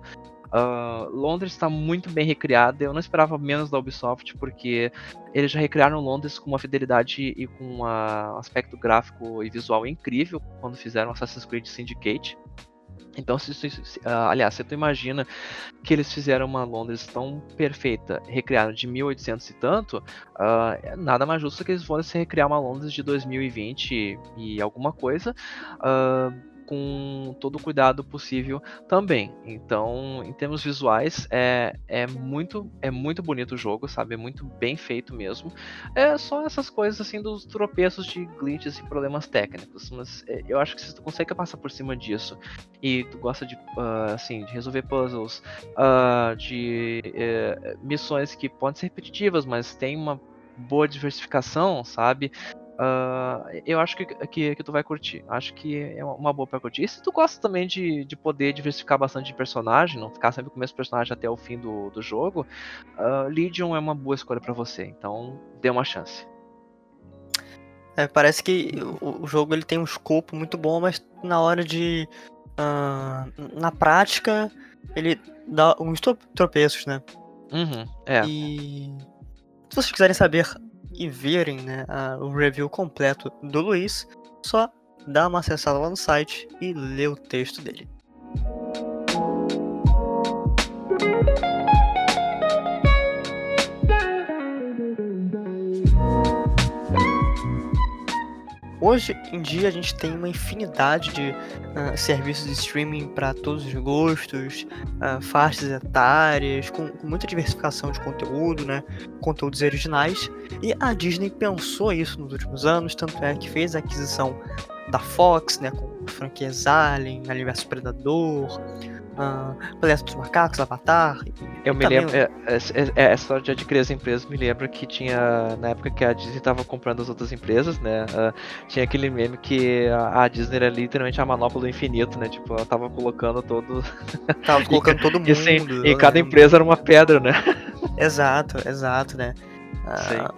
Uh, Londres está muito bem recriada. Eu não esperava menos da Ubisoft, porque eles já recriaram Londres com uma fidelidade e com um aspecto gráfico e visual incrível quando fizeram Assassin's Creed Syndicate. Então, se, se, se, uh, aliás, se tu imagina que eles fizeram uma Londres tão perfeita, recriaram de 1800 e tanto, uh, nada mais justo que eles fossem recriar uma Londres de 2020 e, e alguma coisa. Uh, com todo o cuidado possível também. Então, em termos visuais, é, é, muito, é muito bonito o jogo, sabe? É muito bem feito mesmo. É só essas coisas assim dos tropeços de glitches e problemas técnicos. Mas é, eu acho que se tu consegue passar por cima disso e tu gosta de, uh, assim, de resolver puzzles, uh, de uh, missões que podem ser repetitivas, mas tem uma boa diversificação, sabe? Uh, eu acho que, que, que, tu vai curtir. Acho que é uma boa pra curtir. E se tu gosta também de, de poder diversificar bastante de personagem, não ficar sempre com o mesmo personagem até o fim do, do jogo, uh, Legion é uma boa escolha para você. Então, dê uma chance. É, parece que o, o, jogo ele tem um escopo muito bom, mas na hora de. Uh, na prática, ele dá uns tropeços, né? Uhum, é. E. Se vocês quiserem saber e verem né, a, o review completo do Luiz, só dá uma acessada lá no site e lê o texto dele. Hoje em dia a gente tem uma infinidade de uh, serviços de streaming para todos os gostos, uh, faixas etárias, com, com, muita diversificação de conteúdo, né? Conteúdos originais. E a Disney pensou isso nos últimos anos, tanto é que fez a aquisição da Fox, né? Com franquias Alien, Universo Predador, uh, Planeta dos Macacos, Avatar. Eu me lembro, é, é, é, essa história de adquirir as empresas me lembra que tinha, na época que a Disney estava comprando as outras empresas, né? Uh, tinha aquele meme que a, a, Disney era literalmente a manopla do infinito, né? Tipo, ela tava colocando todo. *laughs* Tava *laughs* colocando todo mundo. E, assim, e cada empresa era uma pedra, né? *laughs* Exato, exato, né? Uh,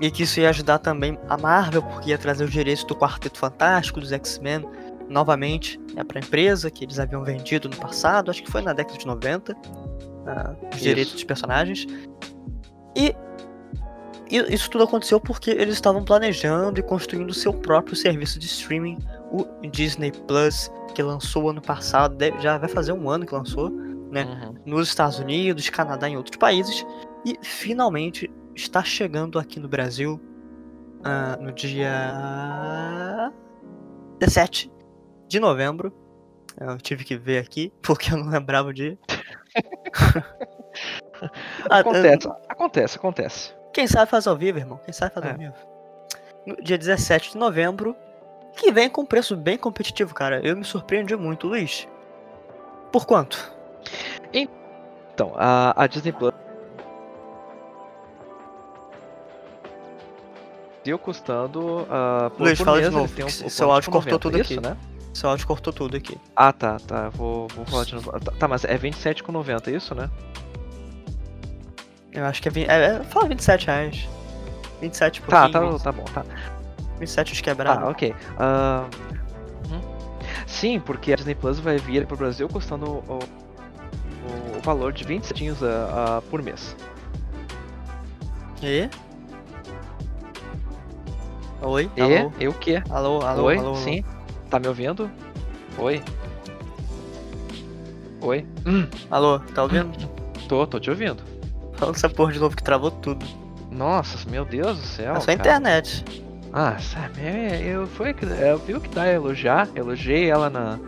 e que isso ia ajudar também a Marvel, porque ia trazer os direitos do Quarteto Fantástico, dos X-Men, novamente né, para a empresa, que eles haviam vendido no passado, acho que foi na década de 90, uh, ah, os isso. direitos dos personagens. E, e isso tudo aconteceu porque eles estavam planejando e construindo seu próprio serviço de streaming, o Disney Plus, que lançou ano passado, já vai fazer um ano que lançou, né? Uhum. Nos Estados Unidos, Canadá e outros países. E finalmente está chegando aqui no Brasil uh, no dia 17 de novembro. Eu tive que ver aqui, *laughs* porque eu não lembrava o dia. *laughs* acontece, ah, acontece, acontece. Quem sabe faz ao vivo, irmão. Quem sabe faz é. ao vivo. No dia 17 de novembro, que vem com preço bem competitivo, cara. Eu me surpreendi muito, Luiz. Por quanto? Então, a, a Disney Plus Brasil custando uh, por, Luiz, por fala mês, de novo, um, seu áudio cortou tudo isso, aqui. né? Seu áudio cortou tudo aqui. Ah, tá, tá. Vou, vou falar de novo. Tá, tá mas é 27,90, isso, né? Eu acho que é, 20, é, é Fala 27 reais. 27 por Tá, tá, tá bom, tá. 27 os quebrados. Ah, ok. Uh. Sim, porque a Disney Plus vai vir pro Brasil custando o, o, o valor de 20 centinhos uh, uh, por mês. E? Oi? E? Alô? E o quê? Alô, alô, Oi? alô, alô. Tá me ouvindo? Oi? Oi? Hum. Alô, tá ouvindo? Tô, tô te ouvindo. Fala essa porra de novo que travou tudo. Nossa, meu Deus do céu. É só a internet. Ah, sabe, é, eu, foi, eu vi o que dá elogiar, elogiei ela na,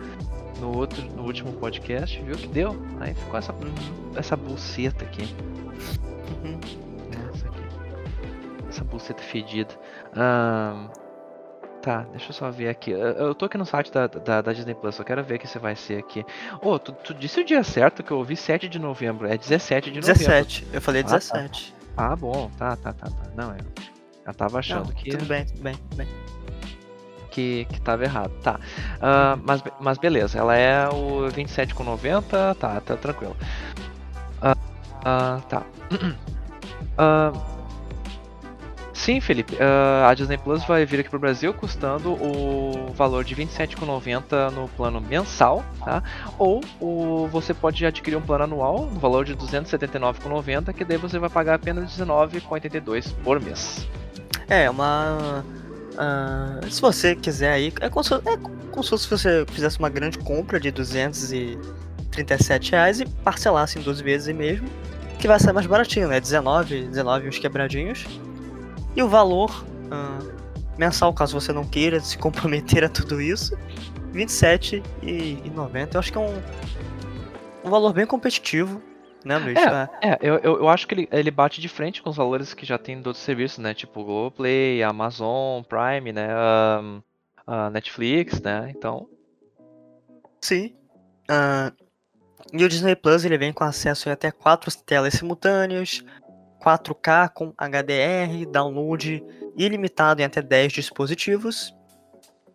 no, outro, no último podcast, viu o que deu? Aí ficou essa, uhum. essa buceta aqui. Uhum. Essa aqui. Essa buceta fedida. Um, tá, deixa eu só ver aqui. Eu tô aqui no site da, da, da Disney Plus, só quero ver que você vai ser aqui. Ô, oh, tu, tu, disse o dia certo que eu ouvi 7 de novembro. É 17 de novembro. 17, eu falei 17. Ah, tá. ah bom, tá, tá, tá, tá. Não, eu, eu tava achando Não, que. Tudo bem, tudo bem, tudo bem. Que, que tava errado, tá. Uh, mas, mas beleza, ela é o 27,90, tá, tá tranquilo. Uh, uh, tá. Uh, *clears throat* Sim, Felipe. Uh, a Disney Plus vai vir aqui para o Brasil custando o valor de R$ 27,90 no plano mensal, tá? Ou o, você pode adquirir um plano anual no valor de R$ 279,90, que daí você vai pagar apenas R$ 19,82 por mês. É, uma. Uh, se você quiser aí, é como, se, é como se você fizesse uma grande compra de 237 reais e parcelasse em duas vezes mesmo, que vai ser mais baratinho, né? 19, 19 uns quebradinhos. E o valor uh, mensal, caso você não queira se comprometer a tudo isso, R$ 27,90. Eu acho que é um, um valor bem competitivo, né, Luiz? É, é. é eu, eu acho que ele, ele bate de frente com os valores que já tem de outros serviços, né? Tipo Globoplay, Amazon, Prime, né? Um, uh, Netflix, né? Então. Sim. Uh, e o Disney Plus ele vem com acesso a até quatro telas simultâneas, 4K com HDR, download ilimitado em até 10 dispositivos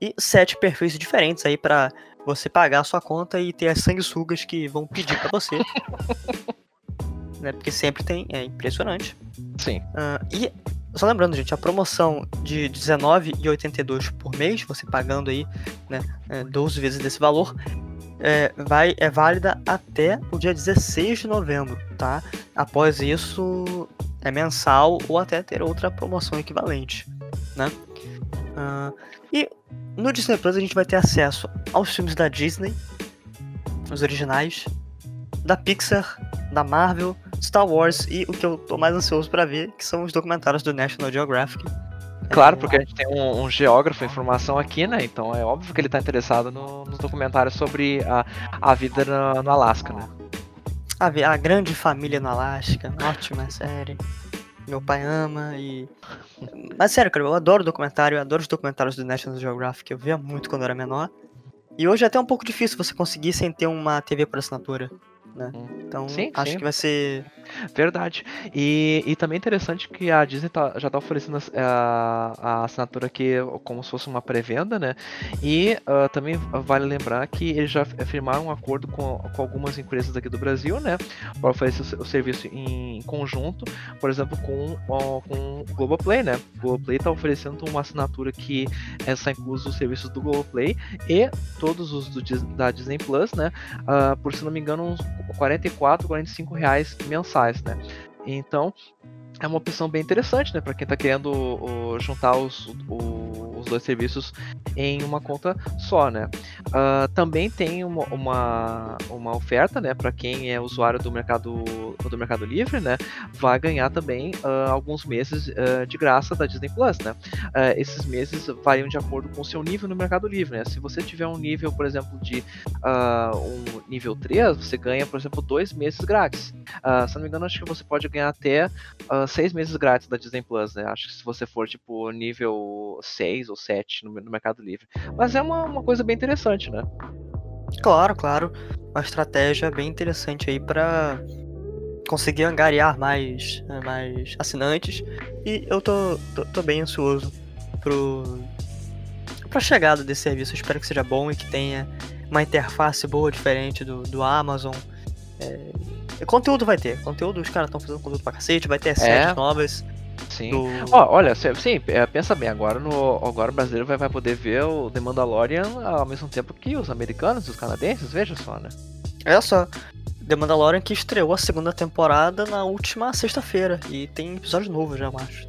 e 7 perfis diferentes aí para você pagar a sua conta e ter as sanguessugas que vão pedir para você. *laughs* né, porque sempre tem, é impressionante. Sim. Uh, e só lembrando, gente, a promoção de R$19,82 por mês, você pagando aí né, 12 é, vezes desse valor, é, vai, é válida até o dia 16 de novembro, tá? Após isso, é mensal ou até ter outra promoção equivalente, né? Uh, e no Disney Plus a gente vai ter acesso aos filmes da Disney, os originais, da Pixar, da Marvel, Star Wars e o que eu tô mais ansioso para ver, que são os documentários do National Geographic. Claro, porque a gente tem um, um geógrafo em formação aqui, né? Então é óbvio que ele tá interessado no, nos documentários sobre a, a vida no, no Alasca, né? A, a Grande Família no Alasca, ótima série. Meu pai ama e. Mas sério, cara, eu adoro documentário, eu adoro os documentários do National Geographic, eu via muito quando eu era menor. E hoje é até um pouco difícil você conseguir sem ter uma TV por assinatura. Né? Hum. Então, sim, acho sim. que vai ser. Verdade. E, e também interessante que a Disney tá, já está oferecendo a, a, assinatura aqui como se fosse uma pré-venda, né? E uh, também vale lembrar que eles já firmaram um acordo com, com algumas empresas aqui do Brasil, né? Para oferecer o, o, serviço em conjunto, por exemplo, com, com o Globoplay, né? O Globoplay está oferecendo uma assinatura que essa incluso os serviços do Globoplay e todos os do, da Disney Plus, né? Uh, por se não me engano, uns 44, 45 reais mensais, né? Então, é uma opção bem interessante, né, para quem está querendo o, juntar os, o, os dois serviços em uma conta só, né. Uh, também tem uma, uma, uma oferta, né, para quem é usuário do mercado do Mercado Livre, né, vai ganhar também uh, alguns meses uh, de graça da Disney Plus, né. esses meses variam de acordo com o seu nível no Mercado Livre, né. Se você tiver um nível, por exemplo, de um nível 3, você ganha, por exemplo, dois meses grátis. se não me engano, acho que você pode ganhar até seis meses grátis da Disney Plus, né? Acho que se você for, tipo, nível 6 ou 7 no, no Mercado Livre. Mas é uma, uma coisa bem interessante, né? Claro, claro. Uma estratégia bem interessante aí para conseguir angariar mais, mais assinantes. E eu tô, tô, tô bem ansioso pro, pra chegada desse serviço. espero que seja bom e que tenha uma interface boa, diferente do, do Amazon. É, Conteúdo vai ter. Conteúdo, os caras estão fazendo conteúdo pra cacete, vai ter é. séries novas. Sim. Do... Oh, olha, sim, é, pensa bem, agora, no, agora o brasileiro vai, vai poder ver o The Mandalorian ao mesmo tempo que os americanos, os canadenses, veja só, né? É só. The Mandalorian que estreou a segunda temporada na última sexta-feira. E tem episódio novo já, eu acho.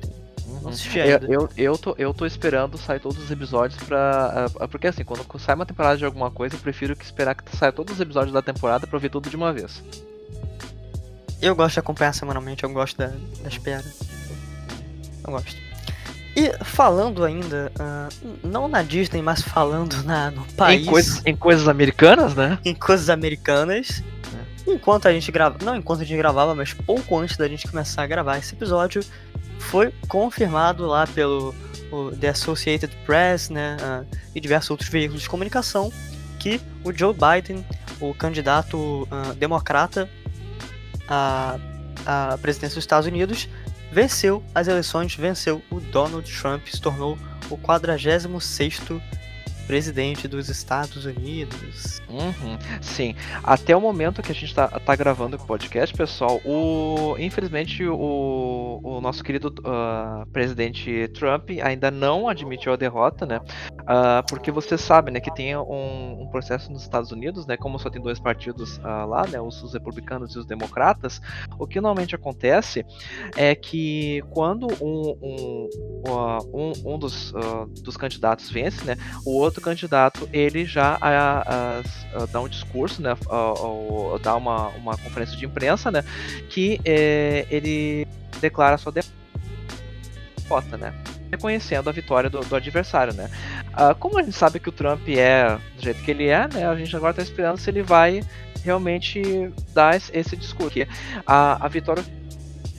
Não uhum. assisti ainda. Eu, eu, eu, tô, eu tô esperando sair todos os episódios pra. Uh, porque assim, quando sai uma temporada de alguma coisa, eu prefiro que esperar que saia todos os episódios da temporada pra ver tudo de uma vez. Eu gosto de acompanhar semanalmente, eu gosto da, da espera. Eu gosto. E falando ainda, uh, não na Disney, mas falando na, no país. Em, coisa, em coisas americanas, né? Em coisas americanas. É. Enquanto a gente grava. Não enquanto a gente gravava, mas pouco antes da gente começar a gravar esse episódio, foi confirmado lá pelo o, The Associated Press, né? Uh, e diversos outros veículos de comunicação que o Joe Biden, o candidato uh, democrata a, a presidência dos Estados Unidos, venceu as eleições, venceu o Donald Trump, se tornou o 46º presidente dos Estados Unidos. Uhum, sim. Até o momento que a gente está tá gravando o podcast, pessoal, o, infelizmente o, o nosso querido uh, presidente Trump ainda não admitiu a derrota, né? Uh, porque você sabe, né, que tem um, um, processo nos Estados Unidos, né? Como só tem dois partidos uh, lá, né? Os, os, republicanos e os democratas. O que normalmente acontece é que quando um, um, um, um dos, dos candidatos vence, né? O outro outro candidato ele já a, a, a, dá um discurso, né, dá uma, uma conferência de imprensa, né, que é, ele declara sua derrota, né, reconhecendo a vitória do, do adversário, né. Ah, como a gente sabe que o Trump é do jeito que ele é, né, a gente agora está esperando se ele vai realmente dar esse discurso. A, a vitória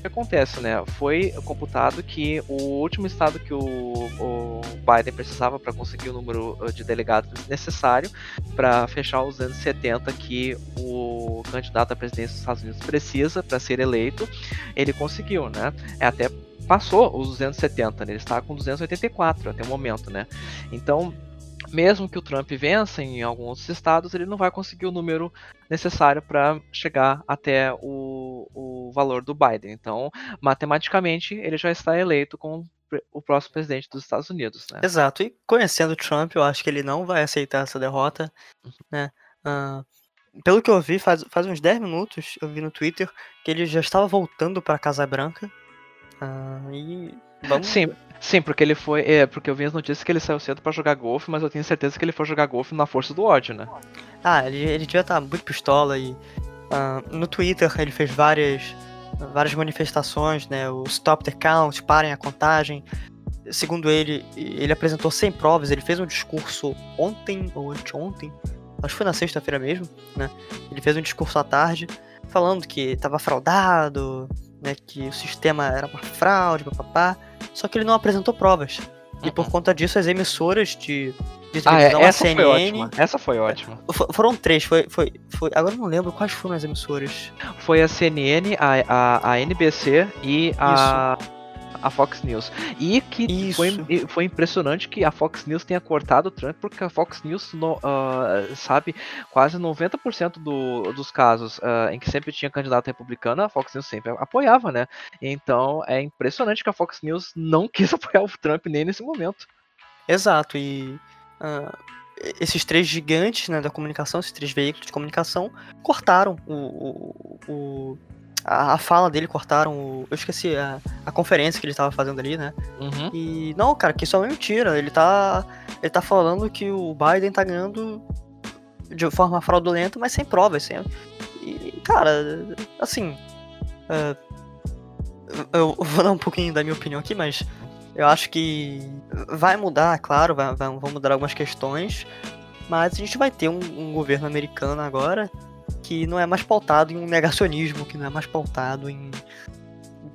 que acontece, né? Foi computado que o último estado que o, o Biden precisava para conseguir o número uh, de delegados necessário para fechar os 270 que o candidato à presidência dos Estados Unidos precisa para ser eleito, ele conseguiu, né? É até passou os 270, né? ele está com 284 até o momento, né? Então mesmo que o Trump vença em alguns estados, ele não vai conseguir o número necessário para chegar até o, o valor do Biden. Então, matematicamente, ele já está eleito como o próximo presidente dos Estados Unidos. Né? Exato. E conhecendo o Trump, eu acho que ele não vai aceitar essa derrota. Né? Uh, pelo que eu vi, faz, faz uns 10 minutos, eu vi no Twitter que ele já estava voltando para a Casa Branca. Uh, e vamos... Sim, Sim, porque ele foi. É, porque eu vi as notícias que ele saiu cedo para jogar golfe, mas eu tenho certeza que ele foi jogar golfe na força do ódio, né? Ah, ele, ele devia estar muito pistola e. Uh, no Twitter ele fez várias, várias manifestações, né? O Stop the Count, parem a contagem. Segundo ele, ele apresentou 100 provas, ele fez um discurso ontem ou anteontem, acho que foi na sexta-feira mesmo, né? Ele fez um discurso à tarde falando que estava fraudado, né, que o sistema era uma fraude, papapá, só que ele não apresentou provas. E por conta disso, as emissoras de, de Ah, é, televisão, a essa foi CNN. ótima. Essa foi ótima. fo- Foram três, foi, foi, foi. Agora eu não lembro quais foram as emissoras. Foi a CNN, a, a, a NBC e a, a Fox News. E que foi, foi impressionante que a Fox News tenha cortado o Trump, porque a Fox News, no- ah, sabe, quase 90% do, dos casos ah, em que sempre tinha candidato republicano, a Fox News sempre apoiava, né? Então é impressionante que a Fox News não *laughs* quis apoiar o Trump nem nesse momento. Exato, e ah, esses três gigantes né, da comunicação, esses três veículos de comunicação, cortaram o, o, o- a, a fala dele, cortaram o. Eu esqueci a, a conferência que ele estava fazendo ali, né? Uhum. E não, cara, que isso é uma mentira. Ele tá. Ele tá falando que o Biden tá ganhando de forma fraudulenta, mas sem provas. Sem... E, cara, assim. é, eu vou dar um pouquinho da minha opinião aqui, mas eu acho que vai mudar, claro, vai, vai- vão mudar algumas questões, mas a gente vai ter um, um governo americano agora que não é mais pautado em um negacionismo, que não é mais pautado em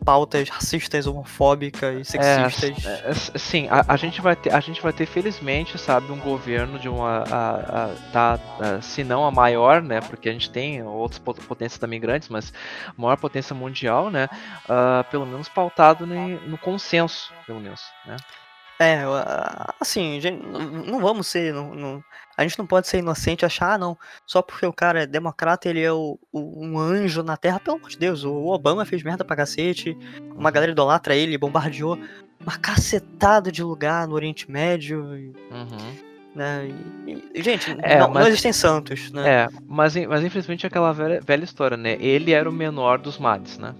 pautas racistas, homofóbicas e sexistas. É, é, sim, a, a gente vai ter, a gente vai ter felizmente, sabe, um governo de uma, a, a, da, da- se não a maior, né, porque a gente tem outras pot- potências também grandes, mas a maior potência mundial, né, ah, pelo menos pautado ne- no consenso, pelo menos, né. É, ah, assim, gente, não não vamos ser. Não, não- a gente não pode ser inocente e achar, ah, não, só porque o cara é democrata, ele é o, o- um anjo na terra. Pelo amor de Deus, o Obama fez merda pra cacete, uma galera idolatra ele, bombardeou uma cacetada de lugar no Oriente Médio, Uhum. né? e- e, gente, É, não, não mas- existem santos, né? É, mas, mas infelizmente é aquela velha, velha história, né, ele era o menor dos males, né,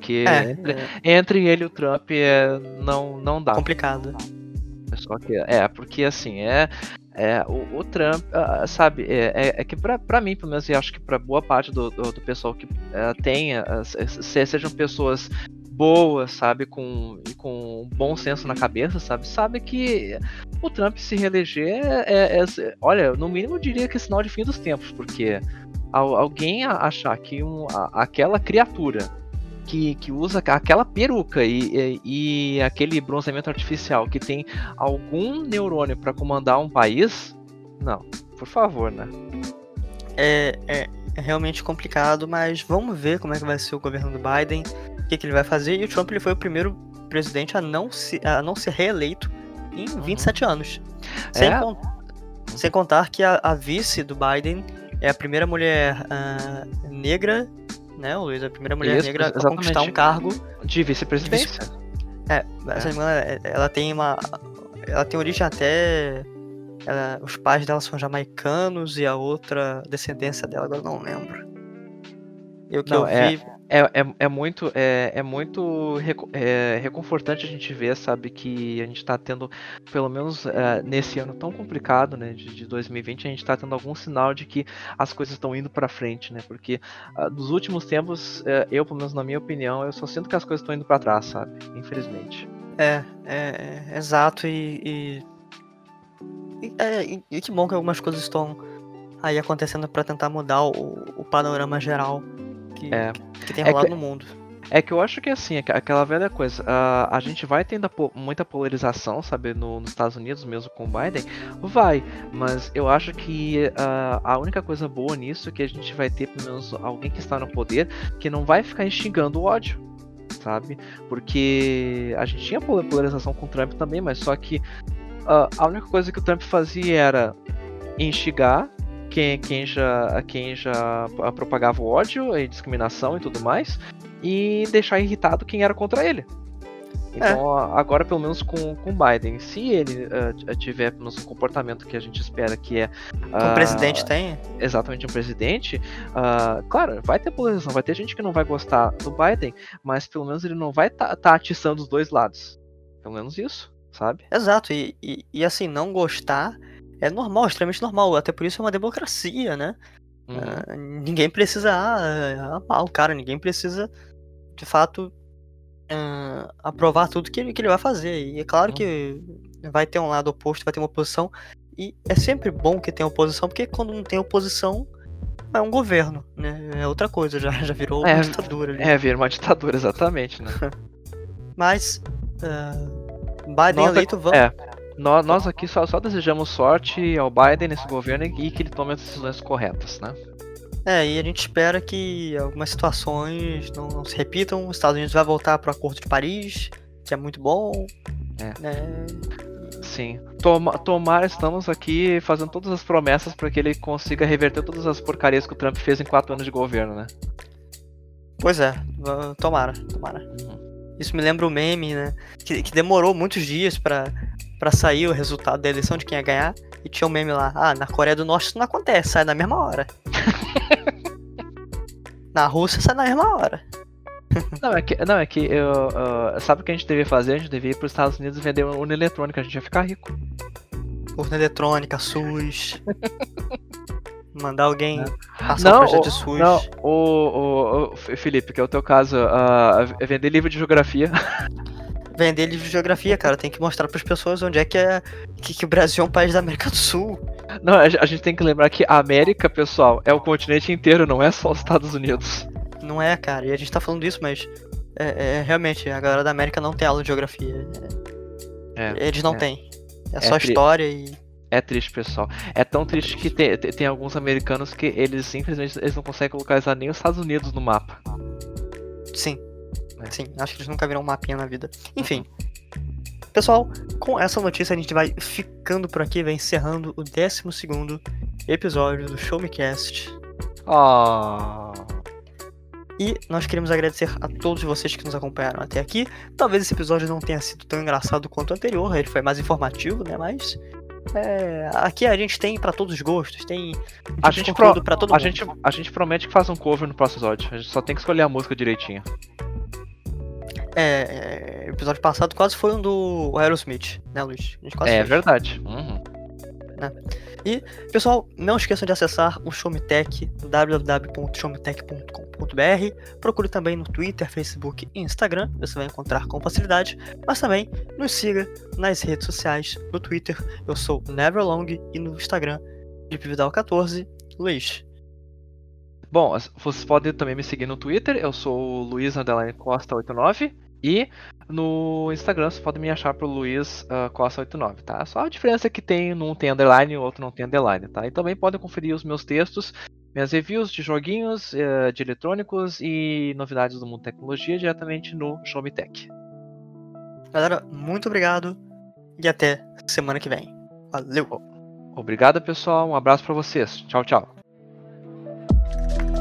porque É, entre, é entre ele e o Trump é, não, não dá. complicado. Só que é, porque assim, é. é o, o Trump, ah, sabe, é, é, é que pra, pra mim, pelo menos, e acho que pra boa parte do, do, do pessoal que ah, tenha, ah, se- se- sejam pessoas boas, sabe, com, com bom senso na cabeça, sabe, sabe que o Trump se reeleger é, é- é- olha, no mínimo eu diria que é sinal de fim dos tempos, porque al- alguém achar que um, aquela criatura que, que usa aquela peruca e, e, e aquele bronzeamento artificial que tem algum neurônio para comandar um país, não, por favor, né? É, é, é realmente complicado, mas vamos ver como é que vai ser o governo do Biden, o que, que ele vai fazer. E o Trump ele foi o primeiro presidente a não, se, a não ser reeleito em 27 anos. Sem, É? con- sem contar que a, a vice do Biden é a primeira mulher ah, negra, né, Luiz? A primeira mulher Isso, negra a exatamente. conquistar um cargo. De vice-presidência. É, não me engano, é- ela tem uma. Ela tem origem até. ela- os pais dela são jamaicanos e a outra descendência dela, agora eu não lembro. Eu que Não, eu é- vi. É, é, é muito, é, é muito é, reconfortante a gente ver, sabe, que a gente tá tendo, pelo menos é, nesse ano tão complicado, né, de, de 2020, a gente tá tendo algum sinal de que as coisas estão indo pra frente, né, porque ah, nos últimos tempos, é, eu, pelo menos na minha opinião, eu só sinto que as coisas estão indo pra trás, sabe, infelizmente. É, é, é, exato, e. e, e- e- que bom que algumas coisas estão aí acontecendo pra tentar mudar o, o panorama geral que, É. que tem É rolado que- no mundo. É que eu acho que assim, aqu- aquela velha coisa, ah, a gente vai tendo a po- muita polarização, sabe, no- nos Estados Unidos mesmo com o Biden, vai, mas eu acho que ah, a única coisa boa nisso é que a gente vai ter pelo menos alguém que está no poder que não vai ficar instigando o ódio, sabe? Porque a gente tinha pola- polarização com o Trump também, mas só que ah, a única coisa que o Trump fazia era instigar quem, quem já, quem já propagava o ódio e discriminação e tudo mais, e deixar irritado quem era contra ele. Então, a- agora, pelo menos com o Biden, se ele t- tiver pelo menos um comportamento que a gente espera que é. O ah, presidente tem? exatamente um presidente, ah, claro, vai ter polarização, vai ter gente que não vai gostar do Biden, mas pelo menos ele não vai estar atiçando os dois lados. Pelo menos isso, sabe? Exato, e, e, e assim, não gostar é normal, extremamente normal, até por isso é uma democracia, né? Uhum. Ah, ninguém precisa ah, amar o cara, ninguém precisa, de fato, ah, aprovar tudo que ele, que ele vai fazer. E é claro que vai ter um lado oposto, vai ter uma oposição. E é sempre bom que tenha oposição, porque quando não tem oposição, é um governo, né? É outra coisa, já, já virou uma É, ditadura ali. É, vir uma ditadura, exatamente, né? *laughs* Mas, ah, Biden Nós eleito, vamos. É, nós, nós aqui só, só desejamos sorte ao Biden nesse governo e que ele tome as decisões corretas, né? É, e a gente espera que algumas situações não, não se repitam. Os Estados Unidos vai voltar pro Acordo de Paris, que é muito bom. É. né? Sim. Toma, tomara, estamos aqui fazendo todas as promessas para que ele consiga reverter todas as porcarias que o Trump fez em quatro anos de governo, né? Pois é, tomara, tomara. Uhum. Isso me lembra o meme, né? Que, que demorou muitos dias pra, pra sair o resultado da eleição de quem ia ganhar. E tinha um meme lá, ah, na Coreia do Norte isso não acontece, sai na mesma hora. *laughs* na Rússia sai na mesma hora. Não, é que, não, é que eu, ah, sabe o que a gente devia fazer? A gente devia ir para os Estados Unidos vender urna eletrônica, a gente ia ficar rico. Urna eletrônica, SUS. *laughs* Mandar alguém passar É. Não, o- de SUS. Não, o, o, o Felipe, que é o teu caso, é vender livro de geografia. *laughs* Vender livro de geografia, cara. Tem que mostrar pras pessoas onde é que é. Que, que o Brasil é um país da América do Sul. Não, a, a gente tem que lembrar que a América, pessoal, é o continente inteiro, não é só os Estados Unidos. Não é, cara. E a gente tá falando disso, mas. É, é, realmente, a galera da América não tem aula de geografia. É, Eles não é. têm. É É só história e. é triste, pessoal. É tão triste que tem, tem, tem alguns americanos que eles simplesmente eles não conseguem localizar nem os Estados Unidos no mapa. Sim. É. Sim, acho que eles nunca viram um mapinha na vida. Enfim. Pessoal, com essa notícia a gente vai ficando por aqui, vai encerrando o 12 episódio do Show Me Cast. Ah. E nós queremos agradecer a todos vocês que nos acompanharam até aqui. Talvez esse episódio não tenha sido tão engraçado quanto o anterior, ele foi mais informativo, né? Mas. é, aqui a gente tem pra todos os gostos, tem A gente pro- pra todo A mundo. gente, a gente promete que faz um cover no próximo episódio. A gente só tem que escolher a música direitinho. É, é, episódio passado quase foi um do Aerosmith, né, Luiz? É fez. verdade. Uhum. Pessoal, não esqueçam de acessar o Showmetech, www.showmetech.com.br. Procure também no Twitter, Facebook e Instagram, você vai encontrar com facilidade. Mas também nos siga nas redes sociais. No Twitter, eu sou Neverlong e no Instagram, FelipeVidal14. Luiz, Bom, vocês podem também me seguir no Twitter, eu sou o Luiz Underline Costa 89 e no Instagram vocês podem me achar por Luiz ah, Costa 89, tá? Só a diferença é que tem um tem underline e o outro não tem underline, tá? E também podem conferir os meus textos, minhas reviews de joguinhos, eh, de eletrônicos e novidades do mundo tecnologia diretamente no Show Me Tech. galera, muito obrigado e até semana que vem. Valeu! Obrigado, pessoal. Um abraço pra vocês. Tchau, tchau. Thank you.